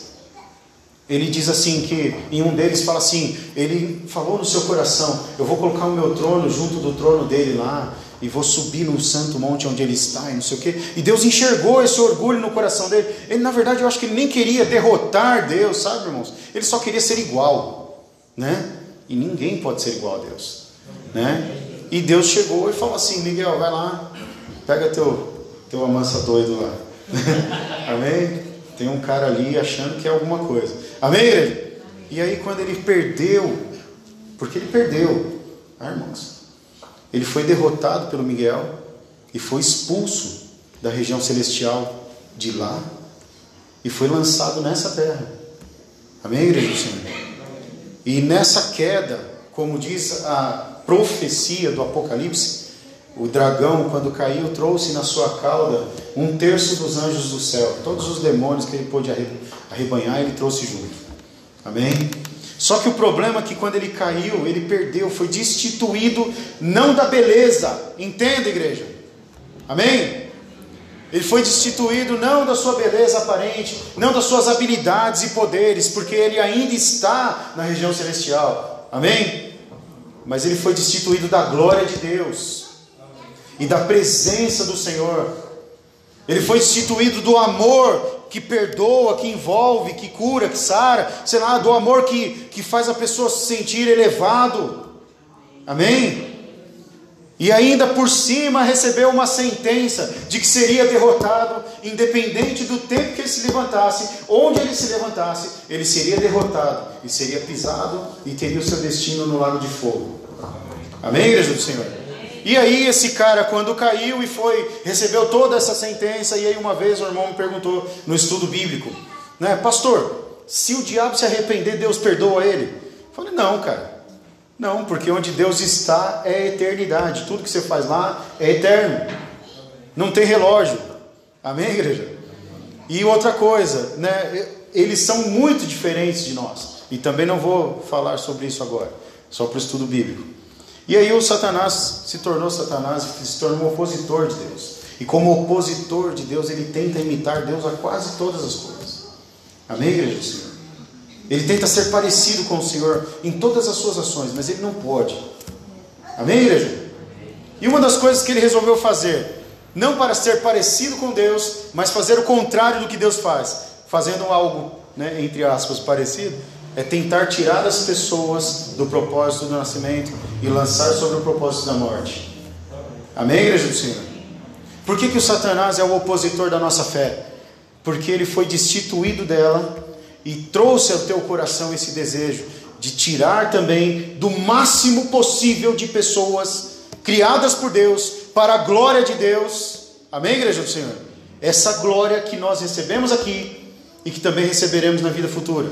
ele diz assim que em um deles fala assim, ele falou no seu coração, eu vou colocar o meu trono junto do trono dele lá, e vou subir no santo monte onde ele está, e não sei o quê. E Deus enxergou esse orgulho no coração dele. Ele, na verdade, eu acho que ele nem queria derrotar Deus, sabe, irmãos? Ele só queria ser igual, né? E ninguém pode ser igual a Deus, né? E Deus chegou e falou assim: Miguel, vai lá, pega teu, teu amansa doido lá. *laughs* Amém? Tem um cara ali achando que é alguma coisa. Amém, igreja? E aí, quando ele perdeu, porque ele perdeu, ah, irmãos, ele foi derrotado pelo Miguel e foi expulso da região celestial de lá e foi lançado nessa terra. Amém, igreja do Senhor? E nessa queda, como diz a profecia do Apocalipse, o dragão, quando caiu, trouxe na sua cauda um terço dos anjos do céu. Todos os demônios que ele pôde arrebanhar, ele trouxe junto. Amém? Só que o problema é que quando ele caiu, ele perdeu, foi destituído não da beleza. Entenda, igreja? Amém? Ele foi destituído não da sua beleza aparente, não das suas habilidades e poderes, porque ele ainda está na região celestial. Amém? Mas ele foi destituído da glória de Deus e da presença do Senhor. Ele foi destituído do amor que perdoa, que envolve, que cura, que sara, sei lá, do amor que, que faz a pessoa se sentir elevado. Amém? E ainda por cima recebeu uma sentença de que seria derrotado, independente do tempo que ele se levantasse, onde ele se levantasse, ele seria derrotado e seria pisado e teria o seu destino no lago de fogo. Amém, igreja do Senhor? E aí esse cara quando caiu e foi, recebeu toda essa sentença, e aí uma vez o irmão me perguntou no estudo bíblico, né, pastor, se o diabo se arrepender, Deus perdoa ele? Eu falei, não, cara. Não, porque onde Deus está é eternidade. Tudo que você faz lá é eterno. Não tem relógio. Amém, igreja? E outra coisa, né? Eles são muito diferentes de nós. E também não vou falar sobre isso agora, só para o estudo bíblico. E aí o Satanás se tornou Satanás, se tornou opositor de Deus. E como opositor de Deus, ele tenta imitar Deus a quase todas as coisas. Amém, igreja do Senhor? Ele tenta ser parecido com o Senhor em todas as suas ações, mas ele não pode. Amém, igreja? E uma das coisas que ele resolveu fazer, não para ser parecido com Deus, mas fazer o contrário do que Deus faz, fazendo algo, né, entre aspas, parecido, é tentar tirar as pessoas do propósito do nascimento e lançar sobre o propósito da morte. Amém, igreja do Senhor? Por que, que o Satanás é o opositor da nossa fé? Porque ele foi destituído dela e trouxe ao teu coração esse desejo de tirar também do máximo possível de pessoas criadas por Deus para a glória de Deus. Amém, igreja do Senhor? Essa glória que nós recebemos aqui e que também receberemos na vida futura.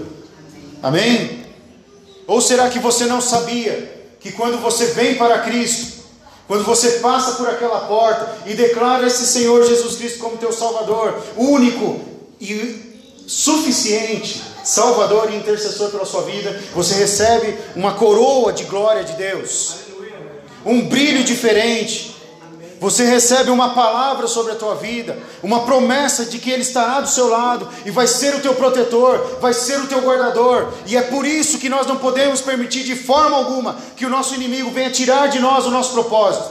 Amém? Ou será que você não sabia que quando você vem para Cristo, quando você passa por aquela porta e declara esse Senhor Jesus Cristo como teu Salvador, único e suficiente, Salvador e intercessor pela sua vida, você recebe uma coroa de glória de Deus, um brilho diferente, você recebe uma palavra sobre a tua vida, uma promessa de que Ele estará do seu lado e vai ser o teu protetor, vai ser o teu guardador, e é por isso que nós não podemos permitir de forma alguma que o nosso inimigo venha tirar de nós o nosso propósito.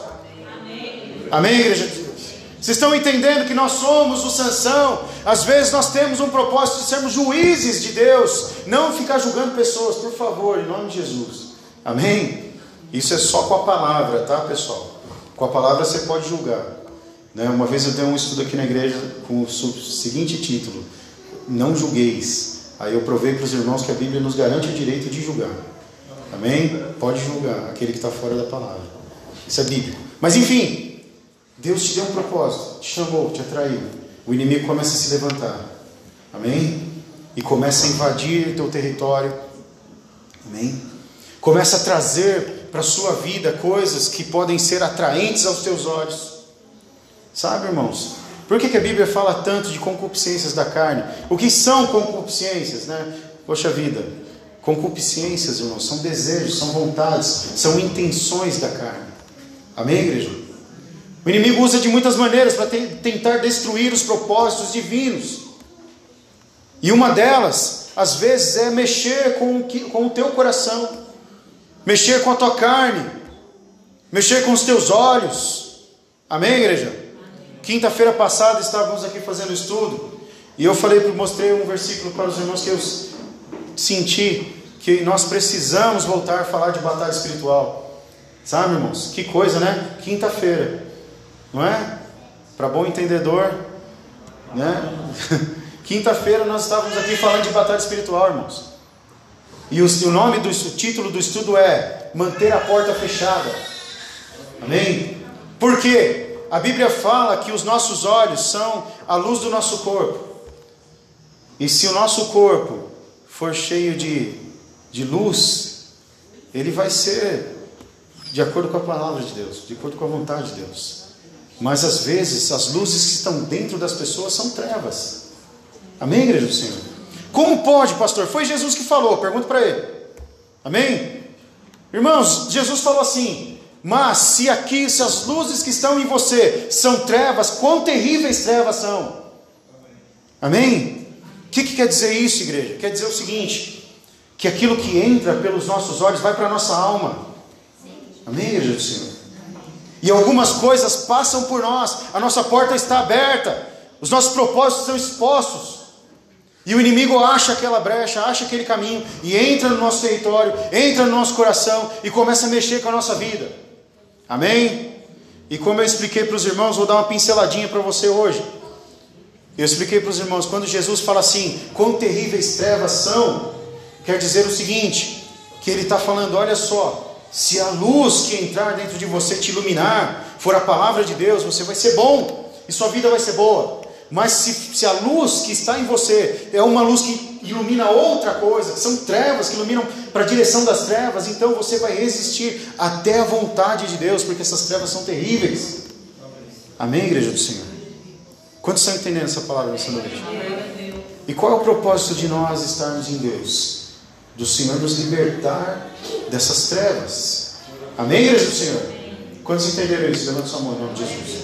Amém, Amém igreja de Deus? Vocês estão entendendo que nós somos o Sansão? Às vezes nós temos um propósito de sermos juízes de Deus, não ficar julgando pessoas, por favor, em nome de Jesus. Amém? Isso é só com a palavra, tá, pessoal? Com a palavra você pode julgar. Né? Uma vez eu dei um estudo aqui na igreja com o seguinte título: Não julgueis. Aí eu provei para os irmãos que a Bíblia nos garante o direito de julgar. Amém? Pode julgar aquele que está fora da palavra. Isso é bíblico. Mas enfim, Deus te deu um propósito, te chamou, te atraiu. O inimigo começa a se levantar. Amém? E começa a invadir teu território. Amém? Começa a trazer para a sua vida coisas que podem ser atraentes aos teus olhos. Sabe, irmãos? Por que, que a Bíblia fala tanto de concupiscências da carne? O que são concupiscências, né? Poxa vida, concupiscências, irmãos, são desejos, são vontades, são intenções da carne. Amém, igreja? O inimigo usa de muitas maneiras para tentar destruir os propósitos divinos. E uma delas, às vezes, é mexer com, com o teu coração, mexer com a tua carne, mexer com os teus olhos. Amém, igreja? Quinta-feira passada estávamos aqui fazendo estudo e eu falei, mostrei um versículo para os irmãos que eu senti que nós precisamos voltar a falar de batalha espiritual. Sabe, irmãos? Que coisa, né? Quinta-feira, não é? Para bom entendedor, né? *laughs* Quinta-feira nós estávamos aqui falando de batalha espiritual, irmãos. E o, o nome do o título do estudo é Manter a porta fechada. Amém? Por quê? A Bíblia fala que os nossos olhos são a luz do nosso corpo. E se o nosso corpo for cheio de, de luz, ele vai ser de acordo com a palavra de Deus, de acordo com a vontade de Deus. Mas às vezes as luzes que estão dentro das pessoas são trevas. Amém, igreja do Senhor? Como pode, pastor? Foi Jesus que falou, pergunta para ele. Amém? Irmãos, Jesus falou assim: Mas se aqui, se as luzes que estão em você são trevas, quão terríveis trevas são. Amém? O que, que quer dizer isso, igreja? Quer dizer o seguinte: que aquilo que entra pelos nossos olhos vai para a nossa alma. Amém, igreja do Senhor? E algumas coisas passam por nós, a nossa porta está aberta, os nossos propósitos são expostos. E o inimigo acha aquela brecha, acha aquele caminho e entra no nosso território, entra no nosso coração e começa a mexer com a nossa vida. Amém? E como eu expliquei para os irmãos, vou dar uma pinceladinha para você hoje. Eu expliquei para os irmãos, quando Jesus fala assim, quão terríveis trevas são, quer dizer o seguinte: que ele está falando, olha só, se a luz que entrar dentro de você te iluminar, for a palavra de Deus, você vai ser bom e sua vida vai ser boa. Mas se, se, a luz que está em você é uma luz que ilumina outra coisa, são trevas que iluminam para a direção das trevas, então você vai resistir até a vontade de Deus, porque essas trevas são terríveis. Amém, igreja do Senhor? Quantos estão entendendo essa palavra nessa noite? E qual é o propósito de nós estarmos em Deus? Do Senhor nos libertar dessas trevas. Amém, igreja do Senhor? Quantos entenderam isso? Levanta sua mão em nome de Jesus.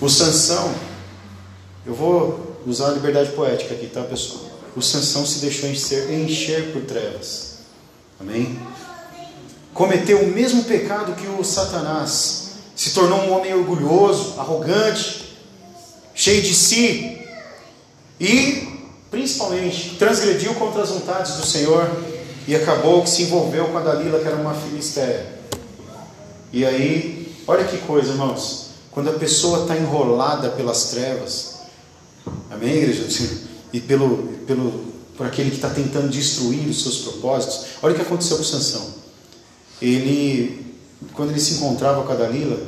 O Sansão eu vou usar a liberdade poética aqui, tá, pessoal? O Sansão se deixou encher, encher por trevas. Amém? Cometeu o mesmo pecado que o Satanás. Se tornou um homem orgulhoso, arrogante, cheio de si. E, principalmente, transgrediu contra as vontades do Senhor e acabou que se envolveu com a Dalila, que era uma filisteia. E aí, olha que coisa, irmãos. Quando a pessoa está enrolada pelas trevas, Amém, igreja? E pelo, pelo, por aquele que está tentando destruir os seus propósitos. Olha o que aconteceu com Sansão. Ele, quando ele se encontrava com a Dalila,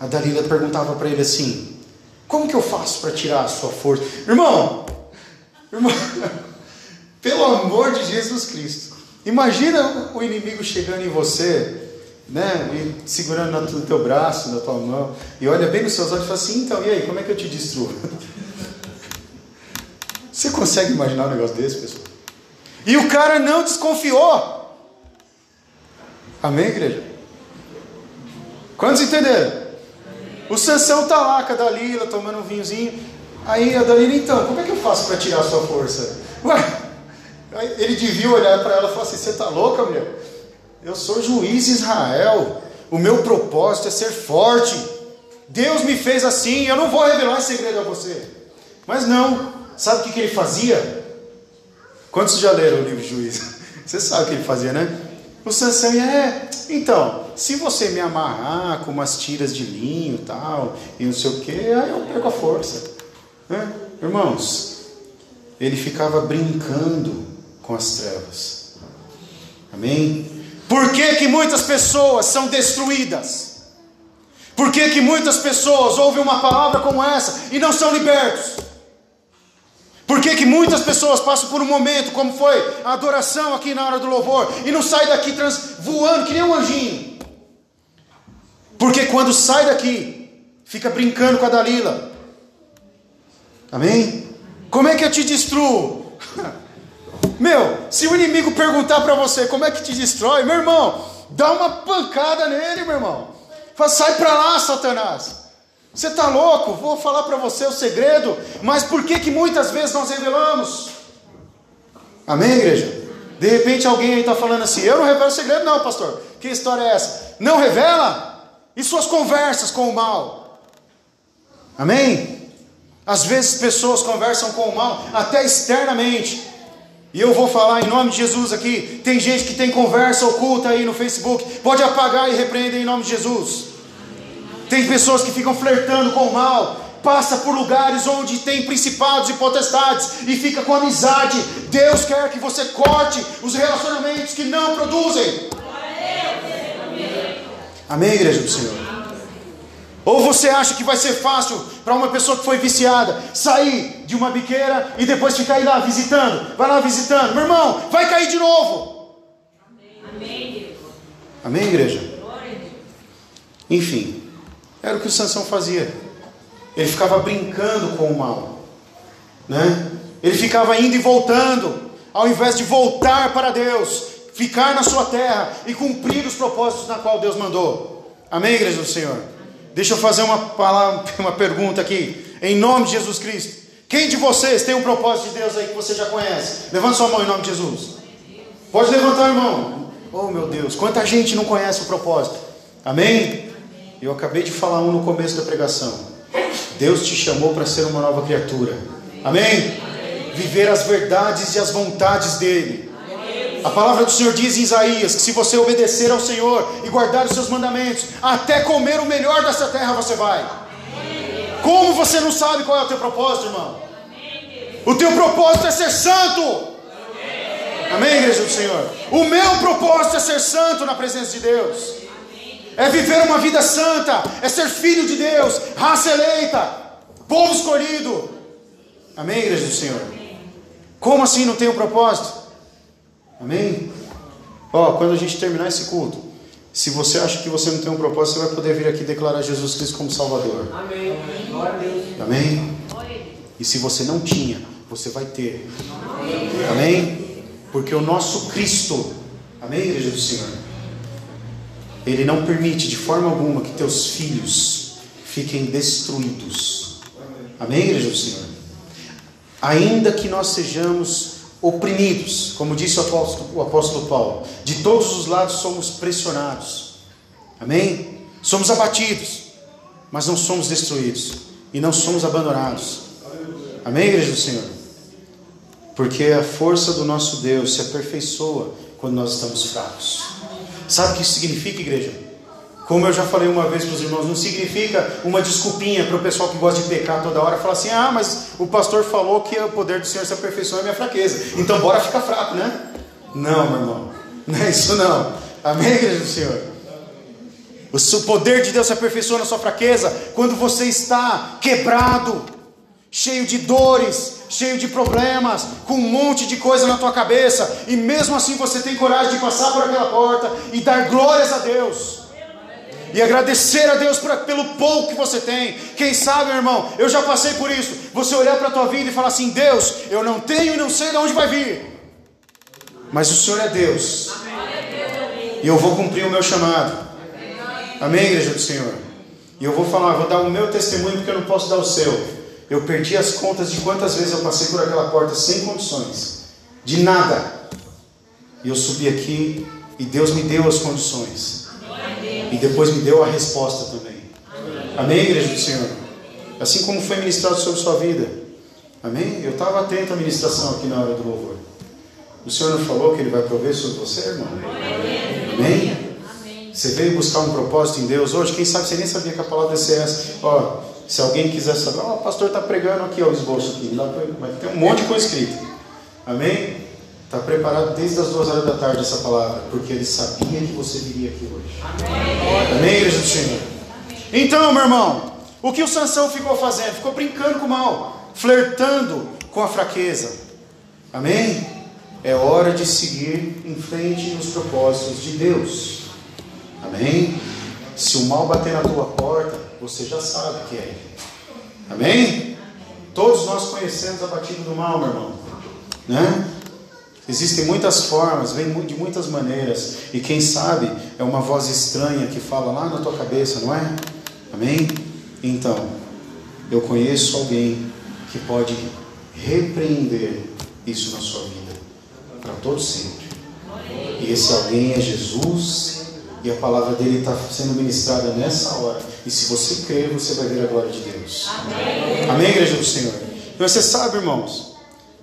a Dalila perguntava para ele assim: Como que eu faço para tirar a sua força? Irmão, irmão, *laughs* pelo amor de Jesus Cristo, imagina o inimigo chegando em você né, e segurando no teu braço, na tua mão, e olha bem nos seus olhos e fala assim: então, e aí, como é que eu te destruo? *laughs* Você consegue imaginar um negócio desse, pessoal? E o cara não desconfiou. Amém, igreja? Quantos entenderam? O Sansão está lá com a Dalila, tomando um vinhozinho. Aí a Dalila, então, como é que eu faço para tirar a sua força? Ué, ele devia olhar para ela e falar assim: Você está louca, mulher? Eu sou juiz Israel. O meu propósito é ser forte. Deus me fez assim. Eu não vou revelar segredo a você. Mas não. Sabe o que, que ele fazia? Quantos já leram o livro de Juízo? *laughs* Você sabe o que ele fazia, né? O Sansão ia, é, então, se você me amarrar com umas tiras de linho tal, e não sei o que, aí eu perco a força. Né? Irmãos, ele ficava brincando com as trevas. Amém? Por que, que muitas pessoas são destruídas? Por que, que muitas pessoas ouvem uma palavra como essa e não são libertos? Por que, que muitas pessoas passam por um momento, como foi a adoração aqui na hora do louvor, e não sai daqui trans, voando que nem um anjinho? Porque quando sai daqui, fica brincando com a Dalila. Amém? Como é que eu te destruo? *laughs* Meu, se o inimigo perguntar para você como é que te destrói, meu irmão, dá uma pancada nele, meu irmão. Fala, sai para lá, Satanás. Você está louco? Vou falar para você o segredo, mas por que que muitas vezes nós revelamos? Amém, igreja? De repente alguém aí está falando assim: eu não revelo segredo, não, pastor. Que história é essa? Não revela? E suas conversas com o mal? Amém? Às vezes pessoas conversam com o mal, até externamente. E eu vou falar em nome de Jesus aqui. Tem gente que tem conversa oculta aí no Facebook. Pode apagar e repreender em nome de Jesus. Tem pessoas que ficam flertando com o mal, passa por lugares onde tem principados e potestades e fica com amizade. Deus quer que você corte os relacionamentos que não produzem. Amém, igreja do Senhor. Ou você acha que vai ser fácil para uma pessoa que foi viciada sair de uma biqueira e depois ficar aí lá visitando? Vai lá visitando, meu irmão, vai cair de novo. Amém, Amém igreja? Enfim, era o que o Sansão fazia. Ele ficava brincando com o mal, né? Ele ficava indo e voltando, ao invés de voltar para Deus, ficar na sua terra e cumprir os propósitos na qual Deus mandou. Amém, igreja do Senhor. Deixa eu fazer uma palavra, *laughs* uma pergunta aqui, em nome de Jesus Cristo. Quem de vocês tem um propósito de Deus aí que você já conhece? Levanta sua mão em nome de Jesus. Pode levantar a mão. Oh meu Deus, quanta gente não conhece o propósito. Amém? Eu acabei de falar um no começo da pregação. Deus te chamou para ser uma nova criatura. Amém? Viver as verdades e as vontades dele. A palavra do Senhor diz em Isaías que se você obedecer ao Senhor e guardar os seus mandamentos, até comer o melhor dessa terra você vai. Como você não sabe qual é o teu propósito, irmão? O teu propósito é ser santo. Amém, igreja do Senhor? O meu propósito é ser santo na presença de Deus é viver uma vida santa, é ser filho de Deus, raça eleita, povo escolhido. Amém, igreja do Senhor? Como assim não tem um propósito? Amém? Ó, quando a gente terminar esse culto, se você acha que você não tem um propósito, você vai poder vir aqui declarar Jesus Cristo como Salvador. Amém. Amém? E se você não tinha, você vai ter. Amém? Porque o nosso Cristo, amém, igreja do Senhor? Ele não permite de forma alguma que teus filhos fiquem destruídos. Amém, igreja do Senhor? Ainda que nós sejamos oprimidos, como disse o apóstolo, o apóstolo Paulo, de todos os lados somos pressionados. Amém? Somos abatidos, mas não somos destruídos e não somos abandonados. Amém, igreja do Senhor? Porque a força do nosso Deus se aperfeiçoa quando nós estamos fracos. Sabe o que isso significa, igreja? Como eu já falei uma vez para os irmãos, não significa uma desculpinha para o pessoal que gosta de pecar toda hora falar assim: ah, mas o pastor falou que o poder do Senhor se aperfeiçoa é minha fraqueza, então bora ficar fraco, né? Não, meu irmão, *laughs* não é isso não. Amém, igreja do Senhor? O poder de Deus se aperfeiçoa na sua fraqueza quando você está quebrado, cheio de dores, cheio de problemas, com um monte de coisa na tua cabeça, e mesmo assim você tem coragem de passar por aquela porta e dar glórias a Deus. E agradecer a Deus por, pelo pouco que você tem. Quem sabe, meu irmão, eu já passei por isso. Você olhar para a tua vida e falar assim: Deus, eu não tenho e não sei de onde vai vir. Mas o Senhor é Deus. E eu vou cumprir o meu chamado. Amém, igreja do Senhor? E eu vou falar, vou dar o meu testemunho porque eu não posso dar o seu. Eu perdi as contas de quantas vezes eu passei por aquela porta sem condições, de nada. E eu subi aqui e Deus me deu as condições. E depois me deu a resposta também. Amém, igreja do Senhor? Assim como foi ministrado sobre sua vida. Amém? Eu estava atento à ministração aqui na hora do louvor. O Senhor não falou que Ele vai prover sobre você, irmão? Amém? Você veio buscar um propósito em Deus hoje? Quem sabe você nem sabia que a palavra ia ser essa. Ó, se alguém quiser saber, ó, o pastor está pregando aqui, ó, o esboço aqui. Vai ter um monte de coisa escrita. Amém? Está preparado desde as duas horas da tarde essa palavra, porque ele sabia que você viria aqui hoje. Amém, Amém igreja do Senhor? Então, meu irmão, o que o Sansão ficou fazendo? Ficou brincando com o mal, flertando com a fraqueza. Amém? É hora de seguir em frente nos propósitos de Deus. Amém? Se o mal bater na tua porta, você já sabe que é. Amém? Todos nós conhecemos a batida do mal, meu irmão. Né? Existem muitas formas, vem de muitas maneiras, e quem sabe é uma voz estranha que fala lá na tua cabeça, não é? Amém? Então, eu conheço alguém que pode repreender isso na sua vida, para todo sempre. E esse alguém é Jesus, e a palavra dele está sendo ministrada nessa hora. E se você crer, você vai ver a glória de Deus. Amém, Amém igreja do Senhor? E você sabe, irmãos,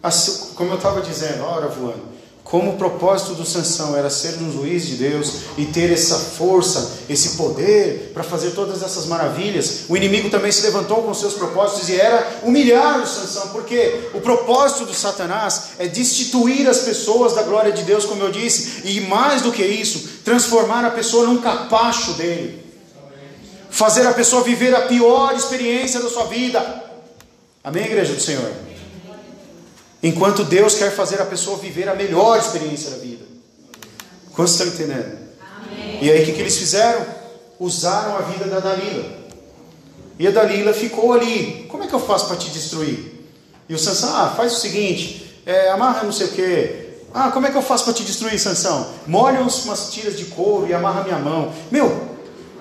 Assim, como eu estava dizendo, hora voando, como o propósito do Sansão era ser um juiz de Deus e ter essa força, esse poder para fazer todas essas maravilhas, o inimigo também se levantou com seus propósitos e era humilhar o Sansão, porque o propósito do Satanás é destituir as pessoas da glória de Deus, como eu disse, e mais do que isso, transformar a pessoa num capacho dele, fazer a pessoa viver a pior experiência da sua vida. Amém, igreja do Senhor? Enquanto Deus quer fazer a pessoa viver a melhor experiência da vida. Quantos estão entendendo? Amém. E aí o que, que eles fizeram? Usaram a vida da Dalila. E a Dalila ficou ali. Como é que eu faço para te destruir? E o Sansão, ah, faz o seguinte, é, amarra não sei o que. Ah, como é que eu faço para te destruir, Sansão? Molha umas tiras de couro e amarra minha mão. Meu,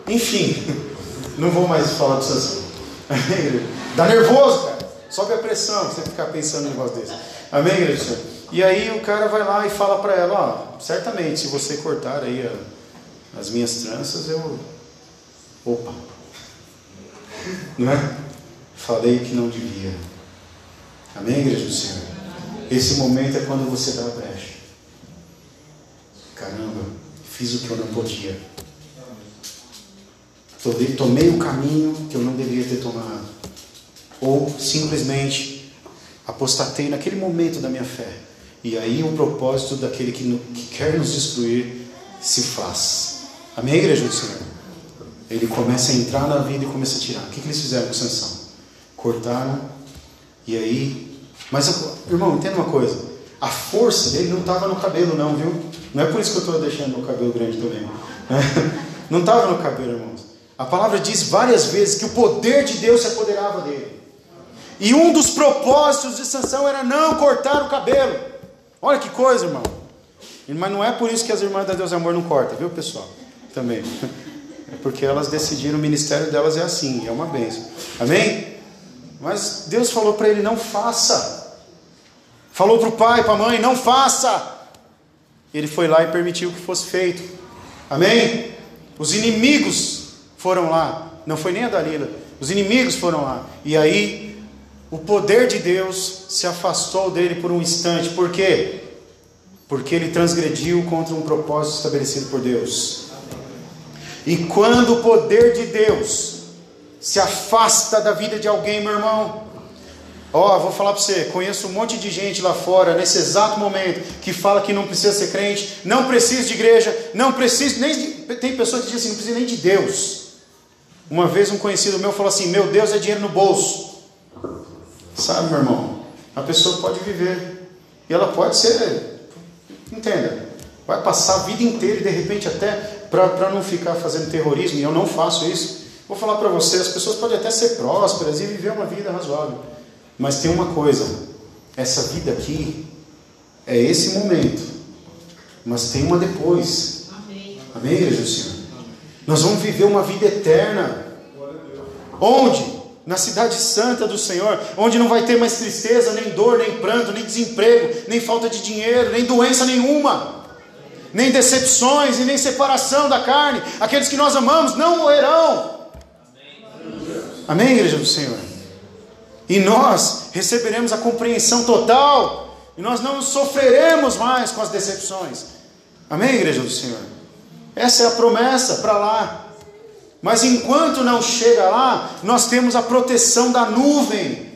enfim, *laughs* não vou mais falar do Sansão. *laughs* Dá nervoso, cara. Sobe a pressão, você ficar pensando em um negócio desse. Amém, igreja? E aí o cara vai lá e fala para ela, ó, certamente se você cortar aí a, as minhas tranças, eu. Opa! Não é? Falei que não devia. Amém, igreja do Senhor? Esse momento é quando você dá a brecha. Caramba, fiz o que eu não podia. Tomei o caminho que eu não deveria ter tomado. Ou simplesmente apostatei naquele momento da minha fé. E aí o propósito daquele que, que quer nos destruir se faz. Amém, igreja do Senhor? Ele começa a entrar na vida e começa a tirar. O que, que eles fizeram com Sansão? Cortaram, e aí. Mas, irmão, entenda uma coisa: a força dele não estava no cabelo, não, viu? Não é por isso que eu estou deixando o cabelo grande também. *laughs* Não estava no cabelo, irmãos. A palavra diz várias vezes que o poder de Deus se apoderava dele. E um dos propósitos de Sansão era não cortar o cabelo. Olha que coisa, irmão. Mas não é por isso que as irmãs da Deus Amor não cortam, viu, pessoal? Também. *laughs* É porque elas decidiram, o ministério delas é assim, é uma bênção. Amém? Mas Deus falou para ele: não faça. Falou para o pai, para a mãe: não faça. Ele foi lá e permitiu que fosse feito. Amém? Os inimigos foram lá. Não foi nem a Dalila. Os inimigos foram lá. E aí o poder de Deus se afastou dele por um instante. Por quê? Porque ele transgrediu contra um propósito estabelecido por Deus. E quando o poder de Deus se afasta da vida de alguém, meu irmão, ó, vou falar para você, conheço um monte de gente lá fora nesse exato momento que fala que não precisa ser crente, não precisa de igreja, não precisa nem de, tem pessoas que dizem assim, não precisa nem de Deus. Uma vez um conhecido meu falou assim: "Meu Deus é dinheiro no bolso". Sabe, meu irmão? A pessoa pode viver. E ela pode ser. Entenda. Vai passar a vida inteira e de repente até para não ficar fazendo terrorismo, e eu não faço isso. Vou falar para você, as pessoas podem até ser prósperas e viver uma vida razoável. Mas tem uma coisa, essa vida aqui é esse momento. Mas tem uma depois. Amém, Amém igreja do Senhor? Nós vamos viver uma vida eterna. Onde? Na cidade santa do Senhor, onde não vai ter mais tristeza, nem dor, nem pranto, nem desemprego, nem falta de dinheiro, nem doença nenhuma, nem decepções e nem separação da carne. Aqueles que nós amamos não morrerão. Amém, igreja do Senhor? E nós receberemos a compreensão total e nós não sofreremos mais com as decepções. Amém, igreja do Senhor? Essa é a promessa para lá. Mas enquanto não chega lá, nós temos a proteção da nuvem,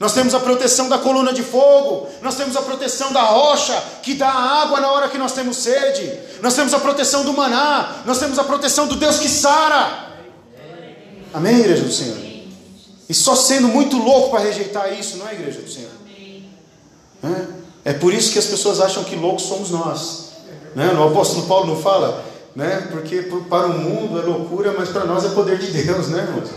nós temos a proteção da coluna de fogo, nós temos a proteção da rocha que dá água na hora que nós temos sede, nós temos a proteção do maná, nós temos a proteção do Deus que sara. Amém, igreja do Senhor? E só sendo muito louco para rejeitar isso, não é, igreja do Senhor? É? por isso que as pessoas acham que loucos somos nós. Né? O apóstolo Paulo não fala, né? Porque para o mundo é loucura, mas para nós é poder de Deus, né, irmãos?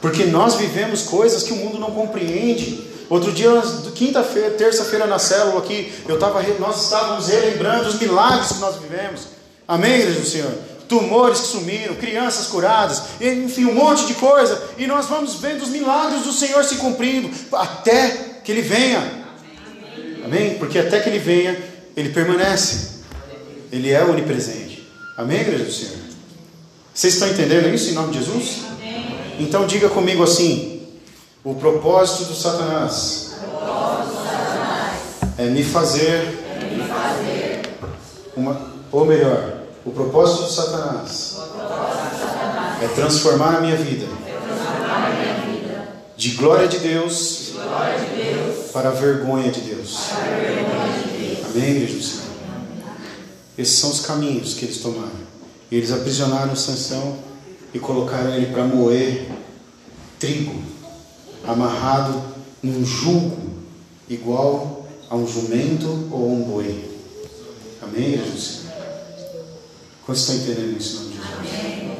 Porque nós vivemos coisas que o mundo não compreende. Outro dia, quinta-feira, terça-feira na célula aqui, eu tava, nós estávamos relembrando os milagres que nós vivemos. Amém, igreja do Senhor? Tumores que sumiram, crianças curadas, enfim, um monte de coisa. E nós vamos vendo os milagres do Senhor se cumprindo, até que Ele venha. Amém? Porque até que Ele venha, Ele permanece. Ele é onipresente. Amém, igreja do Senhor? Vocês estão entendendo isso em nome de Jesus? Então diga comigo assim: o propósito do Satanás, é me fazer, uma, ou melhor, o propósito do Satanás, é transformar a minha vida, de glória de Deus, para a vergonha de Deus. Amém, igreja Esses são os caminhos que eles tomaram. Eles aprisionaram Sansão e colocaram ele para moer trigo, amarrado num jugo igual a um jumento ou um boi. Amém, Jesus? Quantos estão entendendo isso, nome de Jesus?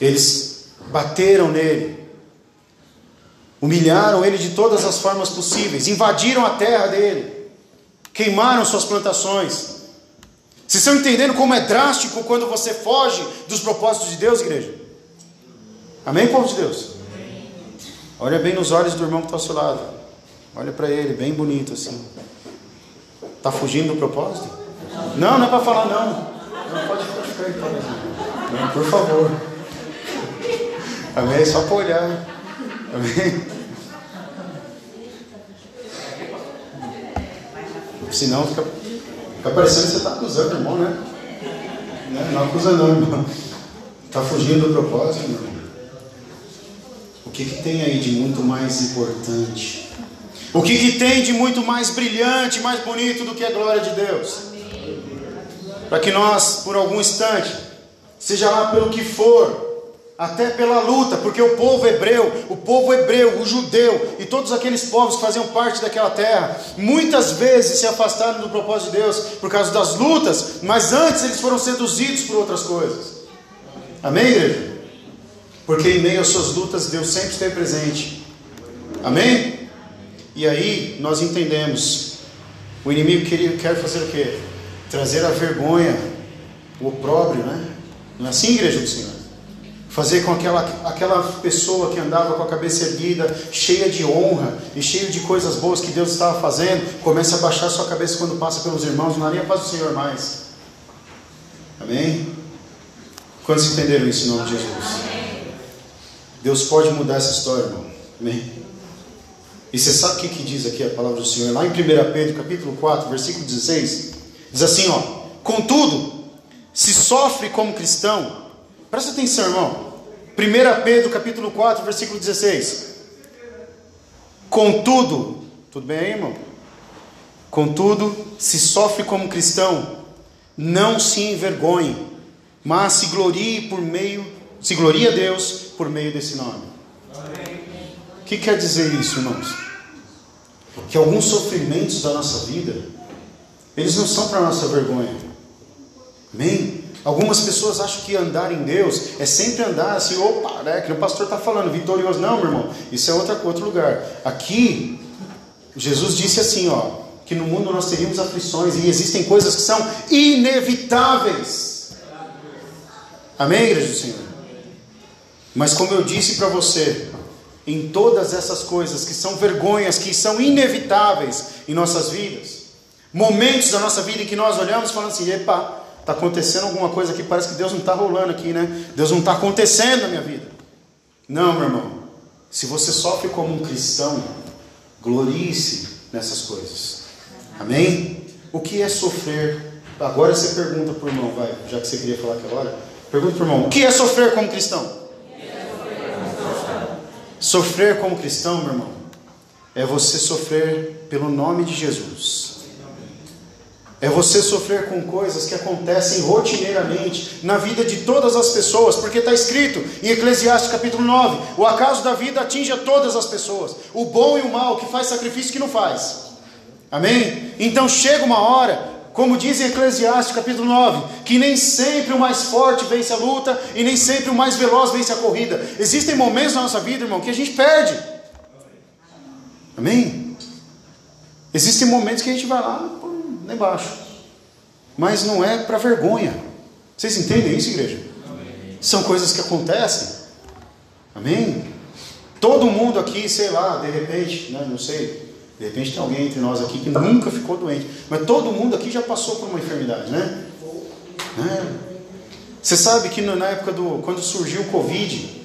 Eles bateram nele, humilharam ele de todas as formas possíveis, invadiram a terra dele, queimaram suas plantações. Vocês estão entendendo como é drástico quando você foge dos propósitos de Deus, igreja? Amém, povo de Deus? Olha bem nos olhos do irmão que está ao seu lado. Olha para ele, bem bonito assim. Está fugindo do propósito? Não, não é para falar não. Não pode, ficar aí, por favor. Amém? Só para olhar. Amém? Senão fica Fica parecendo que você está acusando irmão, né? Não acusa não, irmão. Está fugindo do propósito, irmão. O que, que tem aí de muito mais importante? O que, que tem de muito mais brilhante, mais bonito do que a glória de Deus? Para que nós, por algum instante, seja lá pelo que for, até pela luta, porque o povo hebreu, o povo hebreu, o judeu e todos aqueles povos que faziam parte daquela terra, muitas vezes se afastaram do propósito de Deus por causa das lutas, mas antes eles foram seduzidos por outras coisas. Amém, igreja? Porque em meio às suas lutas Deus sempre esteve presente. Amém? E aí nós entendemos, o inimigo queria, quer fazer o quê? Trazer a vergonha, o opróbrio, né? Não é assim, igreja do Senhor? Fazer com aquela, aquela pessoa que andava com a cabeça erguida, cheia de honra e cheia de coisas boas que Deus estava fazendo, comece a baixar sua cabeça quando passa pelos irmãos, não há nem a paz do Senhor mais. Amém? Quantos entenderam isso em nome de Jesus? Deus pode mudar essa história, irmão. Amém? E você sabe o que, que diz aqui a palavra do Senhor? Lá em 1 Pedro, capítulo 4, versículo 16, diz assim, ó: Contudo, se sofre como cristão, Presta atenção, irmão. 1 Pedro capítulo 4, versículo 16. Contudo, tudo bem aí, irmão? Contudo, se sofre como cristão, não se envergonhe, mas se glorie por meio, se glorie a Deus por meio desse nome. O que quer dizer isso, irmãos? Que alguns sofrimentos da nossa vida, eles não são para nossa vergonha. Amém? Algumas pessoas acham que andar em Deus é sempre andar assim, opa, né? Que o pastor está falando, vitorioso. Não, meu irmão, isso é outra, outro lugar. Aqui, Jesus disse assim, ó, que no mundo nós teríamos aflições e existem coisas que são inevitáveis. Amém, igreja do Senhor? Mas como eu disse para você, em todas essas coisas que são vergonhas, que são inevitáveis em nossas vidas, momentos da nossa vida em que nós olhamos falamos assim, epa, Está acontecendo alguma coisa aqui, parece que Deus não está rolando aqui, né? Deus não está acontecendo na minha vida. Não, meu irmão. Se você sofre como um cristão, glorie-se nessas coisas. Amém? O que é sofrer? Agora você pergunta para o irmão, vai, já que você queria falar aquela hora. Pergunta para o irmão: o que é sofrer como cristão? Sofrer como cristão, meu irmão, é você sofrer pelo nome de Jesus. É você sofrer com coisas que acontecem rotineiramente na vida de todas as pessoas, porque está escrito em Eclesiastes capítulo 9: o acaso da vida atinge a todas as pessoas, o bom e o mal, que faz sacrifício e que não faz. Amém? Então chega uma hora, como diz em Eclesiastes capítulo 9, que nem sempre o mais forte vence a luta e nem sempre o mais veloz vence a corrida. Existem momentos na nossa vida, irmão, que a gente perde. Amém? Existem momentos que a gente vai lá, lá embaixo. Mas não é para vergonha. Vocês entendem isso, igreja? Amém. São coisas que acontecem. Amém? Todo mundo aqui, sei lá, de repente, né, não sei, de repente tem alguém entre nós aqui que nunca ficou doente, mas todo mundo aqui já passou por uma enfermidade, né? né? Você sabe que na época do quando surgiu o Covid,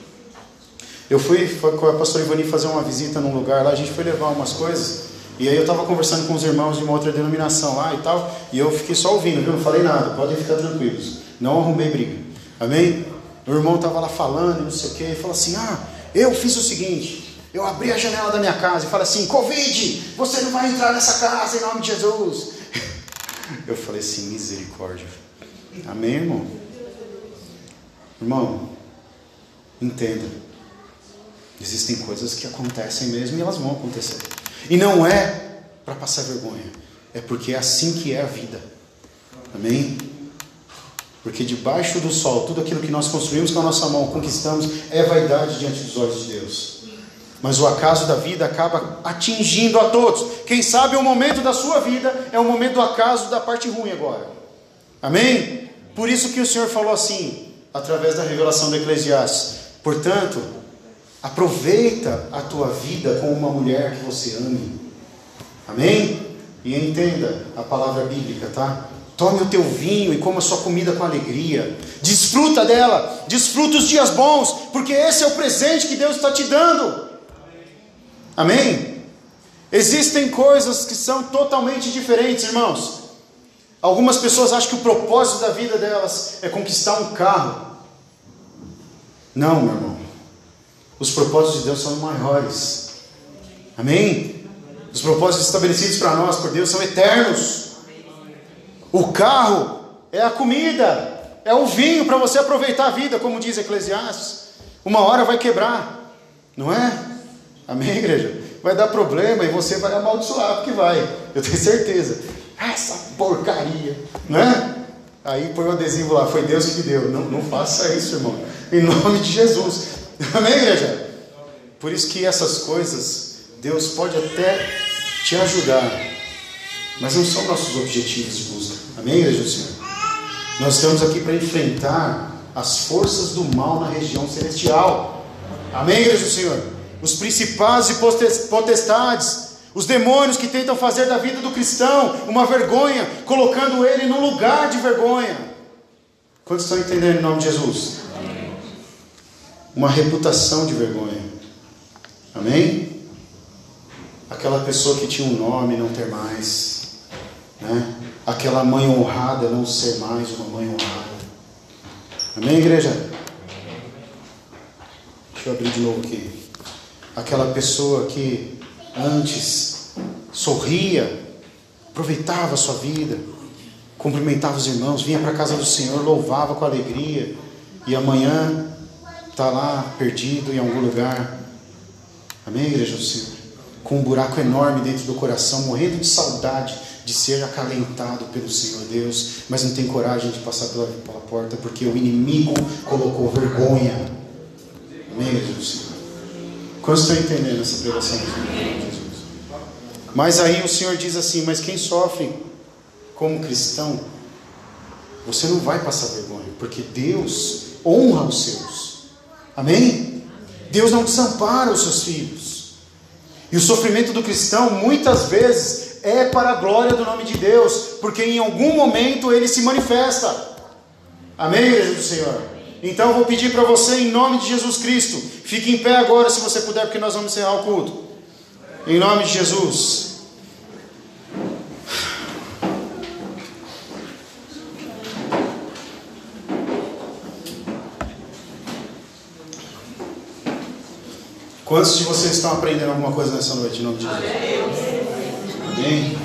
eu fui, fui com a pastora Ivani fazer uma visita num lugar lá, a gente foi levar umas coisas e aí eu estava conversando com os irmãos de uma outra denominação lá e tal, e eu fiquei só ouvindo, viu? Não falei nada, podem ficar tranquilos. Não arrumei briga. Amém? O irmão estava lá falando, não sei o quê, e falou assim: Ah, eu fiz o seguinte, eu abri a janela da minha casa e falei assim: Covid, você não vai entrar nessa casa em nome de Jesus. *laughs* Eu falei assim: misericórdia. Amém, irmão? Irmão, entenda. Existem coisas que acontecem mesmo e elas vão acontecer. E não é para passar vergonha, é porque é assim que é a vida. Amém? Porque debaixo do sol, tudo aquilo que nós construímos com a nossa mão, conquistamos, é vaidade diante dos olhos de Deus. Mas o acaso da vida acaba atingindo a todos. Quem sabe o momento da sua vida é o momento do acaso da parte ruim agora. Amém? Por isso que o Senhor falou assim, através da revelação do Eclesiastes. Portanto, Aproveita a tua vida com uma mulher que você ame. Amém? E entenda a palavra bíblica, tá? Tome o teu vinho e coma a sua comida com alegria. Desfruta dela, desfruta os dias bons, porque esse é o presente que Deus está te dando. Amém? Existem coisas que são totalmente diferentes, irmãos. Algumas pessoas acham que o propósito da vida delas é conquistar um carro. Não, meu irmão. Os propósitos de Deus são maiores. Amém? Os propósitos estabelecidos para nós por Deus são eternos. O carro é a comida, é o vinho para você aproveitar a vida, como diz Eclesiastes. Uma hora vai quebrar, não é? Amém, igreja? Vai dar problema e você vai amaldiçoar, porque vai, eu tenho certeza. Essa porcaria, não é? Aí põe o adesivo lá, foi Deus que deu. Não, não faça isso, irmão. Em nome de Jesus. *laughs* Amém, igreja? Por isso que essas coisas, Deus pode até te ajudar, mas não são nossos objetivos de busca. Amém, igreja do Senhor? Nós estamos aqui para enfrentar as forças do mal na região celestial. Amém, igreja do Senhor? Os principais e potestades, os demônios que tentam fazer da vida do cristão uma vergonha, colocando ele no lugar de vergonha. Quantos estão entendendo em nome de Jesus? Uma reputação de vergonha. Amém? Aquela pessoa que tinha um nome não ter mais, né? Aquela mãe honrada não ser mais uma mãe honrada. Amém, igreja? Deixa eu abrir de novo aqui. Aquela pessoa que antes sorria, aproveitava a sua vida, cumprimentava os irmãos, vinha para a casa do Senhor, louvava com alegria, e amanhã está lá perdido em algum lugar. Amém, igreja do Senhor? Com um buraco enorme dentro do coração, morrendo de saudade de ser acalentado pelo Senhor Deus, mas não tem coragem de passar pela, pela porta porque o inimigo colocou vergonha. Amém, igreja do Senhor? Quantos estão entendendo essa pregação? Jesus? Mas aí o Senhor diz assim: Mas quem sofre como cristão, você não vai passar vergonha, porque Deus honra os seus. Amém? Deus não desampara os seus filhos. E o sofrimento do cristão muitas vezes é para a glória do nome de Deus, porque em algum momento ele se manifesta. Amém, igreja do Senhor? Então eu vou pedir para você, em nome de Jesus Cristo, fique em pé agora se você puder, porque nós vamos encerrar o culto. Em nome de Jesus. Quantos de vocês estão aprendendo alguma coisa nessa noite, em nome de Deus? Amém?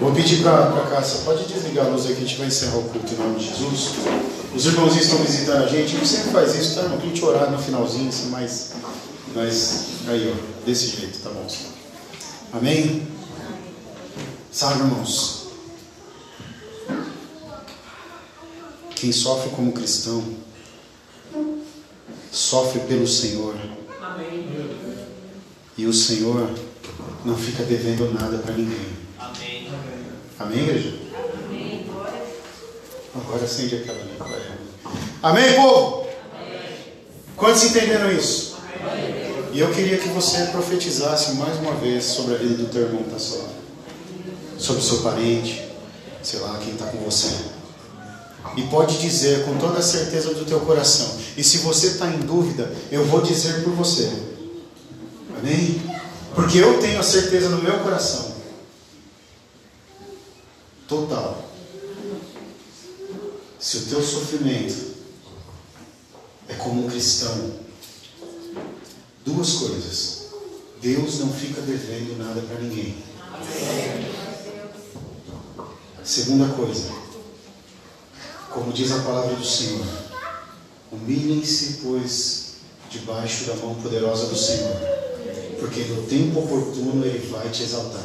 Vou pedir para a Cássia, pode desligar a luz aqui, a gente vai encerrar o culto em nome de Jesus. Os irmãozinhos estão visitando a gente, não sempre faz isso, tá? Não cliente orar no finalzinho, assim, mas, mas aí, ó, desse jeito, tá bom. Amém? Sabe, irmãos, quem sofre como cristão, sofre pelo Senhor. Amém. E o Senhor não fica devendo nada para ninguém. Amém. Amém, igreja? Amém. Agora acende aquela ali. Amém, povo? Amém. Quantos entenderam isso? Amém. E eu queria que você profetizasse mais uma vez sobre a vida do teu irmão que está só. Sobre o seu parente, sei lá, quem está com você. E pode dizer com toda a certeza do teu coração. E se você está em dúvida, eu vou dizer por você. Amém? Porque eu tenho a certeza no meu coração. Total. Se o teu sofrimento é como um cristão, duas coisas. Deus não fica devendo nada para ninguém. Segunda coisa, como diz a palavra do Senhor, humilhem-se, pois, debaixo da mão poderosa do Senhor, porque no tempo oportuno Ele vai te exaltar.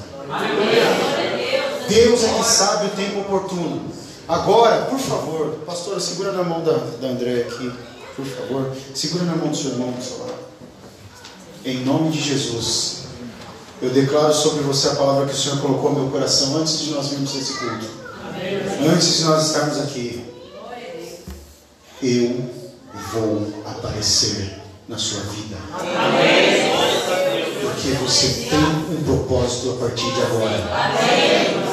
Deus é que sabe o tempo oportuno. Agora, por favor, pastora, segura na mão da, da André aqui, por favor. Segura na mão do seu irmão seu lado. Em nome de Jesus, eu declaro sobre você a palavra que o Senhor colocou no meu coração antes de nós virmos esse culto. Antes de nós estarmos aqui eu vou aparecer na sua vida. Porque você tem um propósito a partir de agora.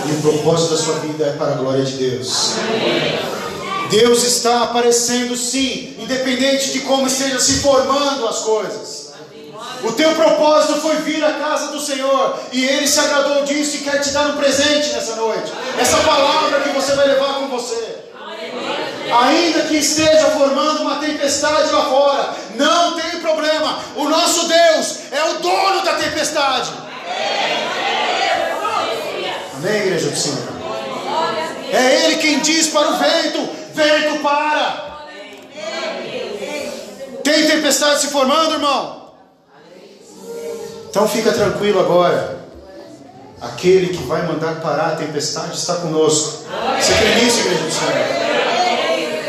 E o propósito da sua vida é para a glória de Deus. Deus está aparecendo sim, independente de como esteja se formando as coisas. O teu propósito foi vir à casa do Senhor e Ele se agradou disso e quer te dar um presente nessa noite. Essa palavra que você vai levar com você. Ainda que esteja formando uma tempestade lá fora, não tem problema. O nosso Deus é o dono da tempestade. Amém, igreja do Senhor? É Ele quem diz para o vento: vento para. Tem tempestade se formando, irmão? Então fica tranquilo agora. Aquele que vai mandar parar a tempestade está conosco. Você crê nisso, igreja do Senhor?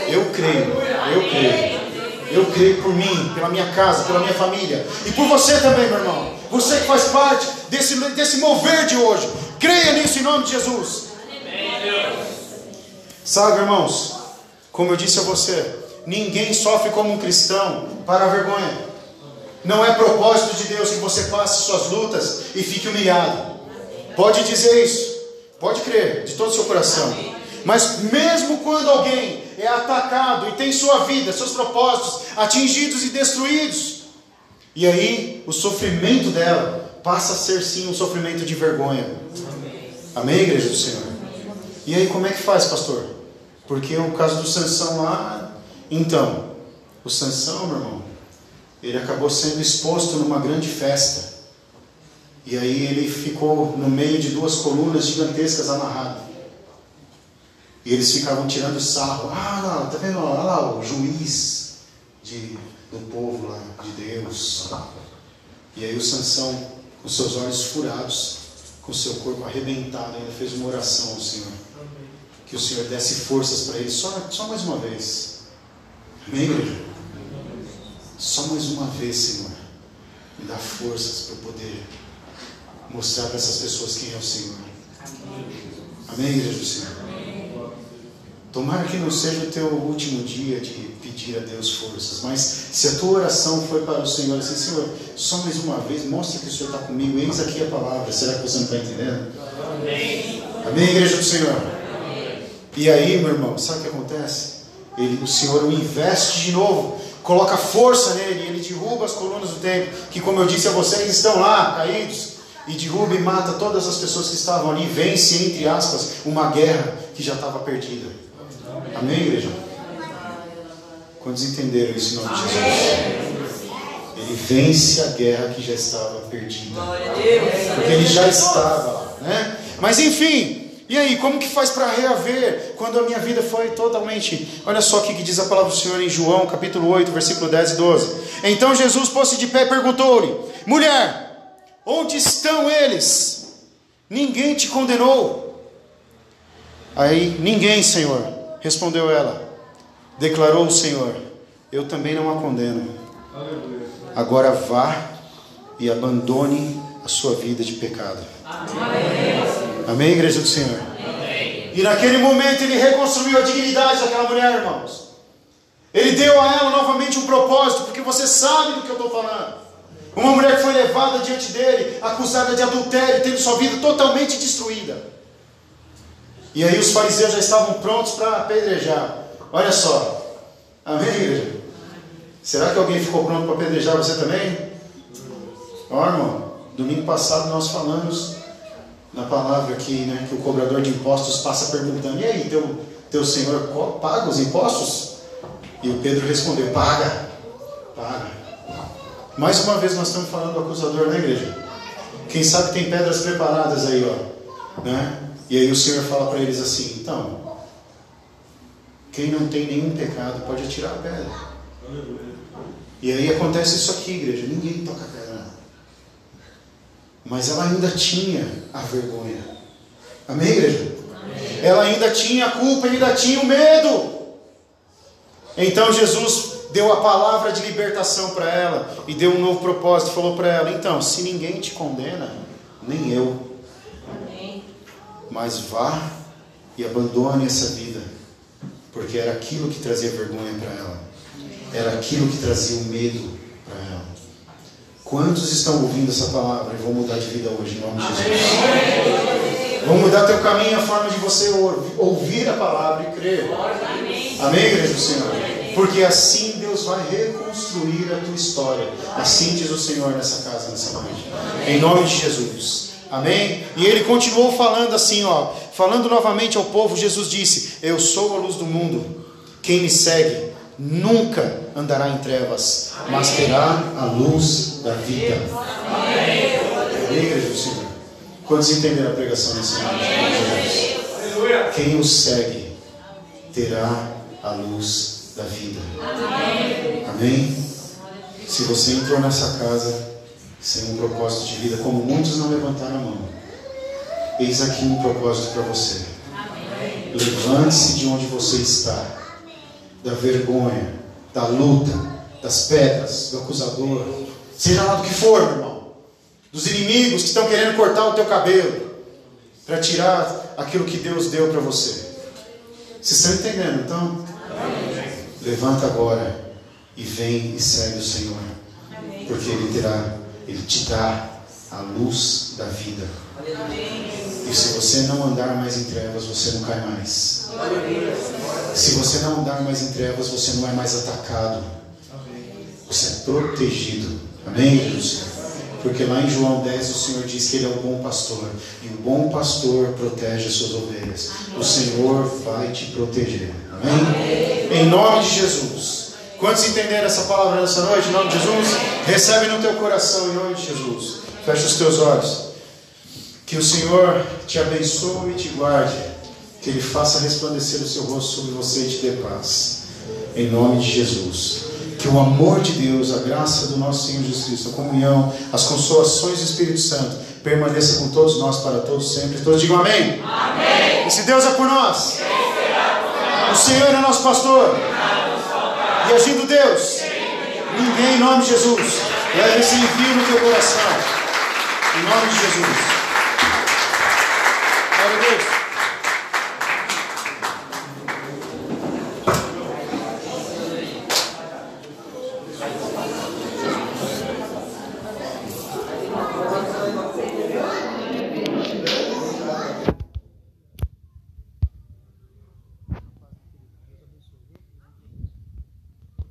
Eu creio, eu creio. Eu creio por mim, pela minha casa, pela minha família. E por você também, meu irmão. Você que faz parte desse, desse mover de hoje. Creia nisso em nome de Jesus. Sabe, irmãos, como eu disse a você, ninguém sofre como um cristão para a vergonha. Não é propósito de Deus que você passe suas lutas e fique humilhado. Pode dizer isso, pode crer, de todo o seu coração. Mas mesmo quando alguém é atacado e tem sua vida, seus propósitos atingidos e destruídos, e aí o sofrimento dela passa a ser sim um sofrimento de vergonha. Amém, igreja do Senhor? E aí como é que faz, pastor? Porque o caso do Sansão lá, então, o Sansão, meu irmão, ele acabou sendo exposto numa grande festa. E aí ele ficou no meio de duas colunas gigantescas amarrado. E eles ficavam tirando sarro. Ah, não, tá vendo? Olha lá o juiz de, do povo lá, de Deus. E aí o Sansão, com seus olhos furados, com seu corpo arrebentado, ainda fez uma oração ao Senhor. Que o Senhor desse forças para ele, só, só mais uma vez. Amém, igreja? Só mais uma vez, Senhor. Me dá forças para poder mostrar para essas pessoas quem é o Senhor. Amém, igreja do Senhor? Tomara que não seja o teu último dia de pedir a Deus forças, mas se a tua oração foi para o Senhor, assim, Senhor, só mais uma vez, mostra que o Senhor está comigo, eis aqui a palavra, será que você não está entendendo? Amém. Amém, igreja do Senhor? Amém. E aí, meu irmão, sabe o que acontece? Ele, o Senhor o investe de novo, coloca força nele, ele derruba as colunas do templo, que como eu disse a vocês, estão lá, caídos, e derruba e mata todas as pessoas que estavam ali, vence, entre aspas, uma guerra que já estava perdida. Amém, igreja? Quantos entenderam isso em nome de Jesus? Ele vence a guerra que já estava perdida. Porque ele já estava lá, né? Mas enfim, e aí, como que faz para reaver quando a minha vida foi totalmente. Olha só o que diz a palavra do Senhor em João, capítulo 8, versículo 10 e 12. Então Jesus pôs-se de pé e perguntou-lhe: Mulher, onde estão eles? Ninguém te condenou. Aí, ninguém, Senhor, respondeu ela. Declarou o Senhor: Eu também não a condeno. Agora vá e abandone a sua vida de pecado. Amém. Amém, igreja do Senhor? Amém. E naquele momento ele reconstruiu a dignidade daquela mulher, irmãos. Ele deu a ela novamente um propósito, porque você sabe do que eu estou falando. Uma mulher que foi levada diante dele, acusada de adultério, tendo sua vida totalmente destruída. E aí os fariseus já estavam prontos para apedrejar. Olha só. Amém, igreja? Será que alguém ficou pronto para apedrejar você também? Ó, irmão, domingo passado nós falamos na palavra aqui, né, que o cobrador de impostos passa perguntando: E aí, teu, teu senhor paga os impostos? E o Pedro respondeu: Paga, paga. Mais uma vez nós estamos falando do acusador na igreja. Quem sabe tem pedras preparadas aí, ó. Né? E aí o Senhor fala para eles assim: Então, quem não tem nenhum pecado pode atirar a pedra. E aí acontece isso aqui, igreja: ninguém toca a pedra. Mas ela ainda tinha a vergonha. Amém, igreja? Amém. Ela ainda tinha a culpa, ainda tinha o medo. Então Jesus deu a palavra de libertação para ela e deu um novo propósito. Falou para ela: então, se ninguém te condena, nem eu. Mas vá e abandone essa vida, porque era aquilo que trazia vergonha para ela, era aquilo que trazia o medo Quantos estão ouvindo essa palavra e vão mudar de vida hoje, em nome de Jesus? Vão mudar teu caminho, a forma de você ouvir a palavra e crer. Amém, igreja do Senhor? Porque assim Deus vai reconstruir a tua história. Assim diz o Senhor nessa casa, nessa noite. Em nome de Jesus. Amém? E ele continuou falando assim, ó, falando novamente ao povo, Jesus disse: Eu sou a luz do mundo. Quem me segue nunca andará em trevas, mas terá a luz da vida. Amém. Igreja do Senhor. Quantos entenderam a pregação nesse momento? Quem o segue terá a luz da vida. Amém? Se você entrou nessa casa sem um propósito de vida, como muitos não levantaram a mão, eis aqui um propósito para você. Levante-se de onde você está da vergonha, da luta, das pedras, do acusador, seja lá do que for, meu irmão, dos inimigos que estão querendo cortar o teu cabelo, para tirar aquilo que Deus deu para você. Vocês estão entendendo? Então, Amém. levanta agora e vem e segue o Senhor, Amém. porque Ele terá, Ele te dá a luz da vida. E se você não andar mais em trevas, você não cai mais. Se você não andar mais em trevas, você não é mais atacado. Você é protegido. Amém, Jesus? Porque lá em João 10 o Senhor diz que Ele é o bom pastor. E o bom pastor protege as suas ovelhas. O Senhor vai te proteger. Amém? Em nome de Jesus. Quantos entenderam essa palavra nessa noite? Em nome de Jesus? Recebe no teu coração, em nome de Jesus. Feche os teus olhos. Que o Senhor te abençoe e te guarde. Que Ele faça resplandecer o seu rosto sobre você e te dê paz. Em nome de Jesus. Que o amor de Deus, a graça do nosso Senhor Jesus Cristo, a comunhão, as consolações do Espírito Santo permaneça com todos nós para todos sempre. Todos digam amém. Amém. E se Deus é por nós, o Senhor é nosso pastor. E agindo Deus, ninguém em nome de Jesus leve esse envio no teu coração. Em nome de Jesus. Glória a Deus.